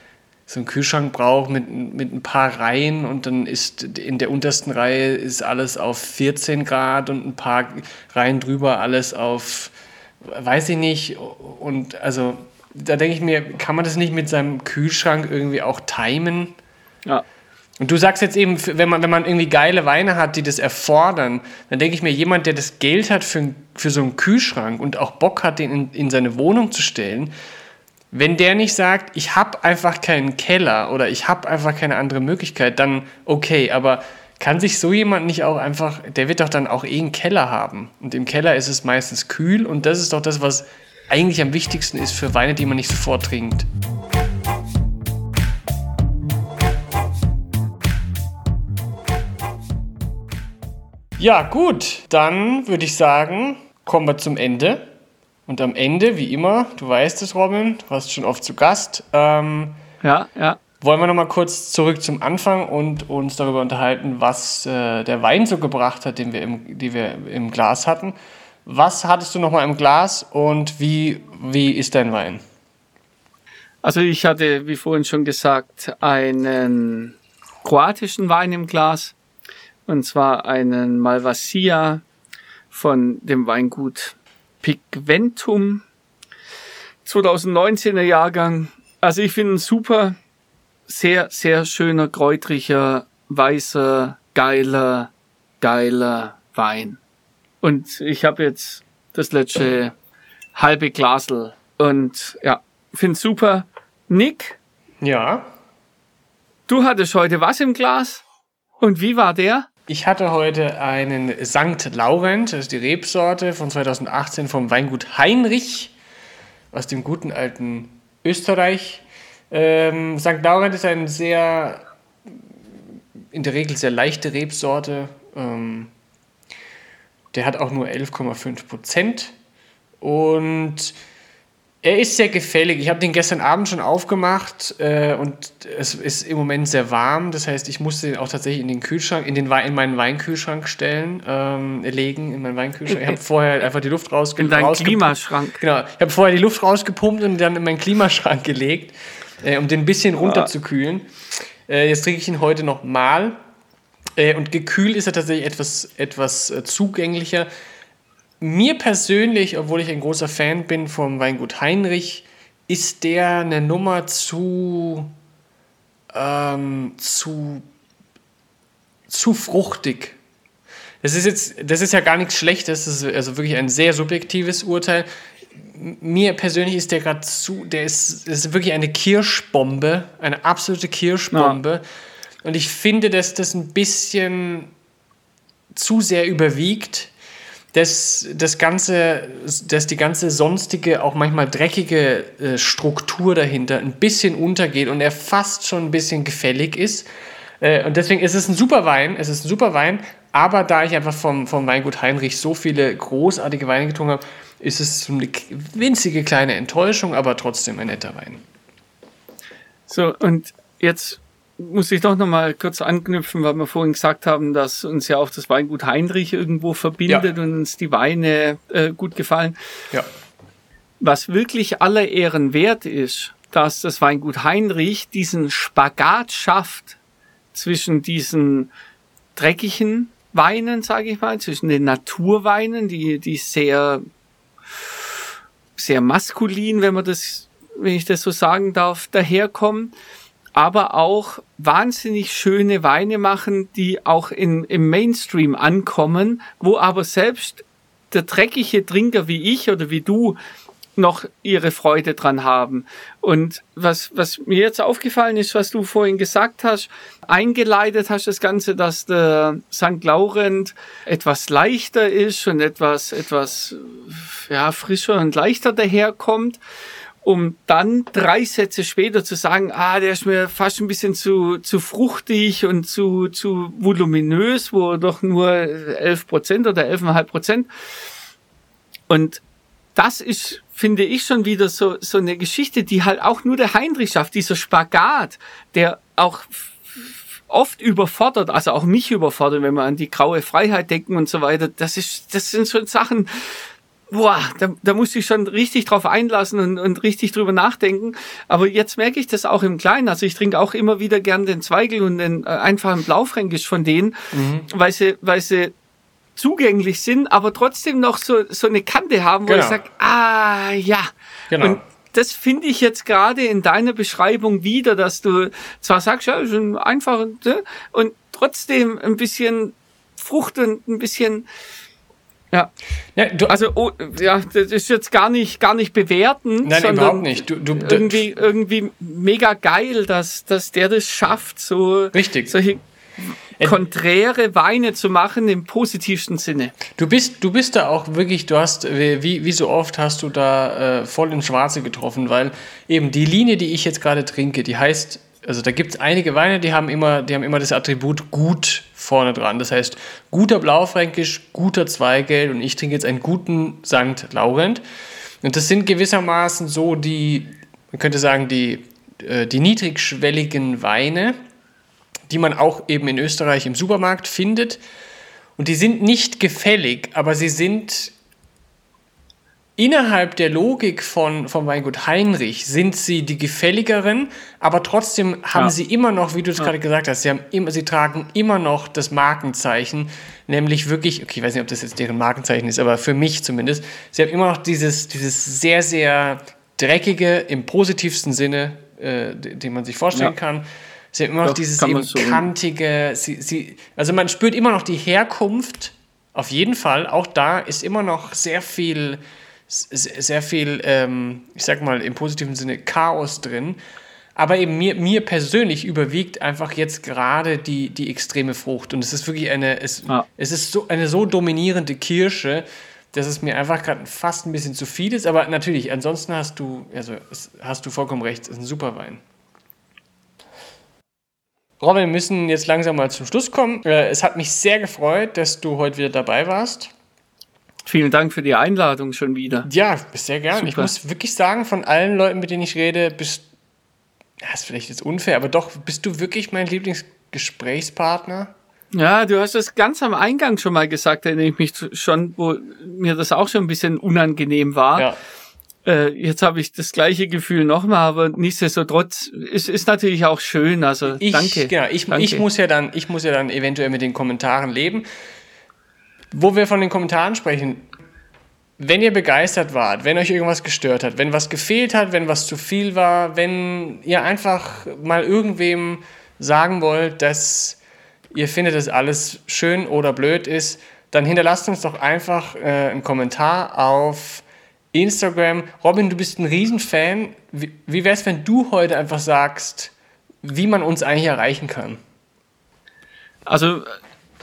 so einen Kühlschrank braucht mit, mit ein paar Reihen und dann ist in der untersten Reihe ist alles auf 14 Grad und ein paar Reihen drüber alles auf, weiß ich nicht. Und also da denke ich mir, kann man das nicht mit seinem Kühlschrank irgendwie auch timen? Ja. Und du sagst jetzt eben, wenn man, wenn man irgendwie geile Weine hat, die das erfordern, dann denke ich mir, jemand, der das Geld hat für, für so einen Kühlschrank und auch Bock hat, den in, in seine Wohnung zu stellen, wenn der nicht sagt, ich habe einfach keinen Keller oder ich habe einfach keine andere Möglichkeit, dann okay, aber kann sich so jemand nicht auch einfach, der wird doch dann auch eh einen Keller haben. Und im Keller ist es meistens kühl und das ist doch das, was eigentlich am wichtigsten ist für Weine, die man nicht sofort trinkt. Ja, gut, dann würde ich sagen, kommen wir zum Ende. Und am Ende, wie immer, du weißt es, Robin, du warst schon oft zu Gast. Ähm, ja, ja. Wollen wir nochmal kurz zurück zum Anfang und uns darüber unterhalten, was äh, der Wein so gebracht hat, den wir im, die wir im Glas hatten. Was hattest du nochmal im Glas und wie, wie ist dein Wein? Also ich hatte, wie vorhin schon gesagt, einen kroatischen Wein im Glas und zwar einen Malvasia von dem Weingut Pigventum 2019er Jahrgang. Also ich finde ihn super, sehr, sehr schöner, kräutriger, weißer, geiler, geiler Wein. Und ich habe jetzt das letzte halbe Glasel und ja, finde super. Nick? Ja. Du hattest heute was im Glas? Und wie war der? Ich hatte heute einen St. Laurent, das ist die Rebsorte von 2018 vom Weingut Heinrich aus dem guten alten Österreich. Ähm, St. Laurent ist eine sehr, in der Regel sehr leichte Rebsorte. Ähm, der hat auch nur 11,5 Prozent und er ist sehr gefällig. Ich habe den gestern Abend schon aufgemacht äh, und es ist im Moment sehr warm. Das heißt, ich musste den auch tatsächlich in den Kühlschrank, in, den in meinen Weinkühlschrank stellen, ähm, legen, in meinen Weinkühlschrank. Ich habe vorher <laughs> einfach die Luft rausgepumpt. In deinen Klimaschrank. Genau. Ich habe vorher die Luft rausgepumpt und dann in meinen Klimaschrank gelegt, äh, um den ein bisschen runterzukühlen. Äh, jetzt trinke ich ihn heute nochmal. Äh, und gekühlt ist er tatsächlich etwas, etwas äh, zugänglicher mir persönlich, obwohl ich ein großer Fan bin vom Weingut Heinrich, ist der eine Nummer zu, ähm, zu, zu fruchtig. Das ist jetzt, das ist ja gar nichts Schlechtes, das ist also wirklich ein sehr subjektives Urteil. Mir persönlich ist der gerade zu, der ist, ist wirklich eine Kirschbombe, eine absolute Kirschbombe. Ja. Und ich finde, dass das ein bisschen zu sehr überwiegt dass das ganze, dass die ganze sonstige, auch manchmal dreckige äh, Struktur dahinter ein bisschen untergeht und er fast schon ein bisschen gefällig ist. Äh, und deswegen ist es ein super Wein, es ist ein super Wein, aber da ich einfach vom, vom Weingut Heinrich so viele großartige Weine getrunken habe, ist es eine winzige kleine Enttäuschung, aber trotzdem ein netter Wein. So, und jetzt muss ich doch noch mal kurz anknüpfen, weil wir vorhin gesagt haben, dass uns ja auch das Weingut Heinrich irgendwo verbindet ja. und uns die Weine äh, gut gefallen. Ja. Was wirklich aller Ehren wert ist, dass das Weingut Heinrich diesen Spagat schafft zwischen diesen dreckigen Weinen, sage ich mal, zwischen den Naturweinen, die, die sehr, sehr maskulin, wenn man das, wenn ich das so sagen darf, daherkommen aber auch wahnsinnig schöne Weine machen, die auch in, im Mainstream ankommen, wo aber selbst der dreckige Trinker wie ich oder wie du noch ihre Freude dran haben. Und was, was mir jetzt aufgefallen ist, was du vorhin gesagt hast, eingeleitet hast das Ganze, dass der St. Laurent etwas leichter ist und etwas, etwas, ja, frischer und leichter daherkommt um dann drei Sätze später zu sagen, ah, der ist mir fast ein bisschen zu, zu fruchtig und zu, zu voluminös, wo doch nur 11 Prozent oder 11,5 Prozent. Und das ist, finde ich, schon wieder so, so eine Geschichte, die halt auch nur der Heinrich schafft, dieser Spagat, der auch oft überfordert, also auch mich überfordert, wenn wir an die graue Freiheit denken und so weiter. Das ist, das sind schon Sachen, boah, da, da musste ich schon richtig drauf einlassen und, und richtig drüber nachdenken. Aber jetzt merke ich das auch im Kleinen. Also ich trinke auch immer wieder gern den Zweigel und den äh, einfachen Blaufränkisch von denen, mhm. weil sie, weil sie zugänglich sind, aber trotzdem noch so, so eine Kante haben, wo genau. ich sage, ah ja. Genau. Und das finde ich jetzt gerade in deiner Beschreibung wieder, dass du zwar sagst, ja, ist ein einfacher, ne, und trotzdem ein bisschen Frucht und ein bisschen ja. ja du, also oh, ja, das ist jetzt gar nicht gar nicht bewerten, Nein, überhaupt nicht. Du, du, irgendwie irgendwie mega geil, dass dass der das schafft, so richtig solche konträre Weine zu machen im positivsten Sinne. Du bist, du bist da auch wirklich, du hast, wie, wie so oft hast du da äh, voll ins Schwarze getroffen, weil eben die Linie, die ich jetzt gerade trinke, die heißt, also da gibt es einige Weine, die haben immer, die haben immer das Attribut gut vorne dran. Das heißt, guter Blaufränkisch, guter Zweigeld und ich trinke jetzt einen guten St. Laurent. Und das sind gewissermaßen so die, man könnte sagen, die, äh, die niedrigschwelligen Weine, die man auch eben in Österreich im Supermarkt findet. Und die sind nicht gefällig, aber sie sind innerhalb der Logik von, von Weingut Heinrich sind sie die gefälligeren, aber trotzdem haben ja. sie immer noch, wie du es ja. gerade gesagt hast, sie, haben immer, sie tragen immer noch das Markenzeichen, nämlich wirklich, okay, ich weiß nicht, ob das jetzt deren Markenzeichen ist, aber für mich zumindest, sie haben immer noch dieses, dieses sehr, sehr dreckige, im positivsten Sinne, äh, den man sich vorstellen ja. kann, Sie haben immer noch dieses eben so kantige, sie, sie, also man spürt immer noch die Herkunft, auf jeden Fall. Auch da ist immer noch sehr viel, sehr viel, ähm, ich sag mal im positiven Sinne, Chaos drin. Aber eben mir, mir persönlich überwiegt einfach jetzt gerade die, die extreme Frucht. Und es ist wirklich eine, es, ah. es ist so, eine so dominierende Kirsche, dass es mir einfach gerade fast ein bisschen zu viel ist. Aber natürlich, ansonsten hast du, also hast du vollkommen recht, es ist ein super Wein. Robin, wir müssen jetzt langsam mal zum Schluss kommen. Äh, es hat mich sehr gefreut, dass du heute wieder dabei warst. Vielen Dank für die Einladung schon wieder. Ja, sehr gerne. Ich muss wirklich sagen, von allen Leuten, mit denen ich rede, bist das ist vielleicht jetzt unfair, aber doch, bist du wirklich mein Lieblingsgesprächspartner? Ja, du hast das ganz am Eingang schon mal gesagt, erinnere ich mich schon, wo mir das auch schon ein bisschen unangenehm war. Ja. Äh, jetzt habe ich das gleiche Gefühl nochmal, aber nichtsdestotrotz es ist natürlich auch schön. Also ich, danke. Genau, ich, danke. ich muss ja dann, ich muss ja dann eventuell mit den Kommentaren leben. Wo wir von den Kommentaren sprechen, wenn ihr begeistert wart, wenn euch irgendwas gestört hat, wenn was gefehlt hat, wenn was zu viel war, wenn ihr einfach mal irgendwem sagen wollt, dass ihr findet, dass alles schön oder blöd ist, dann hinterlasst uns doch einfach äh, einen Kommentar auf Instagram. Robin, du bist ein Riesenfan. Wie, wie wäre es, wenn du heute einfach sagst, wie man uns eigentlich erreichen kann? Also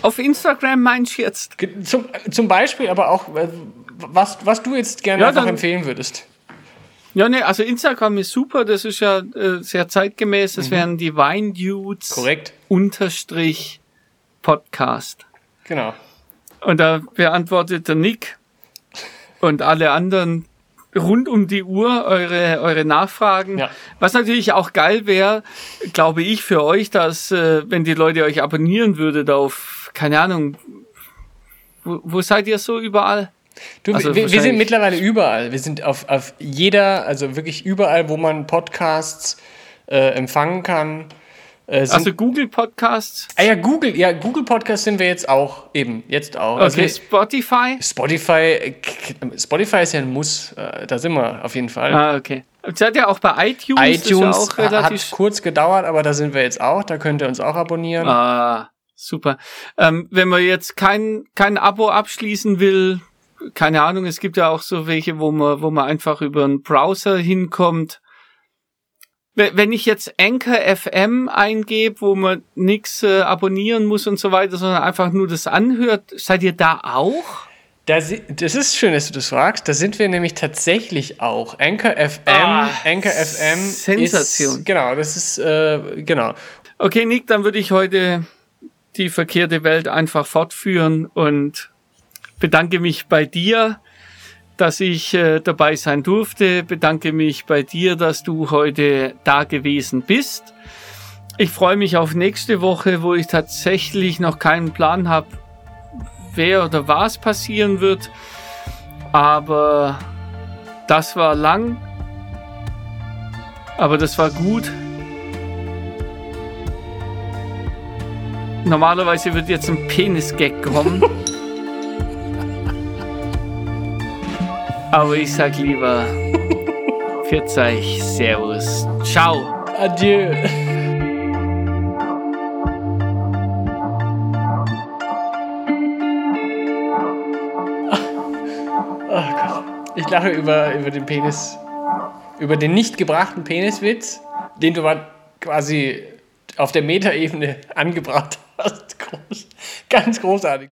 auf Instagram meinst du jetzt? Zum, zum Beispiel, aber auch, äh, was, was du jetzt gerne ja, dann, empfehlen würdest. Ja, ne, also Instagram ist super, das ist ja äh, sehr zeitgemäß. Das mhm. wären die Wine Dudes. Korrekt. Unterstrich Podcast. Genau. Und da beantwortet der Nick und alle anderen rund um die Uhr eure, eure Nachfragen. Ja. Was natürlich auch geil wäre, glaube ich, für euch, dass, äh, wenn die Leute euch abonnieren würdet auf, keine Ahnung, wo, wo seid ihr so überall? Du, also wir, wir, sind mittlerweile überall. Wir sind auf, auf jeder, also wirklich überall, wo man Podcasts äh, empfangen kann. Äh, also Google Podcasts? Ah ja, Google, ja, Google Podcasts sind wir jetzt auch, eben, jetzt auch. Also okay, also, Spotify? Spotify, Spotify ist ja ein Muss, äh, da sind wir auf jeden Fall. Ah, okay. Seid ihr auch bei iTunes? iTunes auch relativ hat kurz gedauert, aber da sind wir jetzt auch, da könnt ihr uns auch abonnieren. Ah, super. Ähm, wenn man jetzt kein, kein Abo abschließen will, keine Ahnung, es gibt ja auch so welche, wo man, wo man einfach über einen Browser hinkommt wenn ich jetzt Anchor FM eingebe, wo man nichts äh, abonnieren muss und so weiter, sondern einfach nur das anhört, seid ihr da auch? Das, das ist schön, dass du das fragst. Da sind wir nämlich tatsächlich auch. Anchor FM, ah, Anchor FM Sensation. Ist, genau, das ist äh, genau. Okay, Nick, dann würde ich heute die verkehrte Welt einfach fortführen und bedanke mich bei dir dass ich äh, dabei sein durfte. Bedanke mich bei dir, dass du heute da gewesen bist. Ich freue mich auf nächste Woche, wo ich tatsächlich noch keinen Plan habe, wer oder was passieren wird. Aber das war lang. Aber das war gut. Normalerweise wird jetzt ein Penis-Gag kommen. <laughs> Aber ich sag lieber, pfiat euch, Servus, ciao. Adieu. Oh Gott. Ich lache über, über den Penis, über den nicht gebrachten Peniswitz, den du mal quasi auf der Metaebene angebracht hast. Groß, ganz großartig.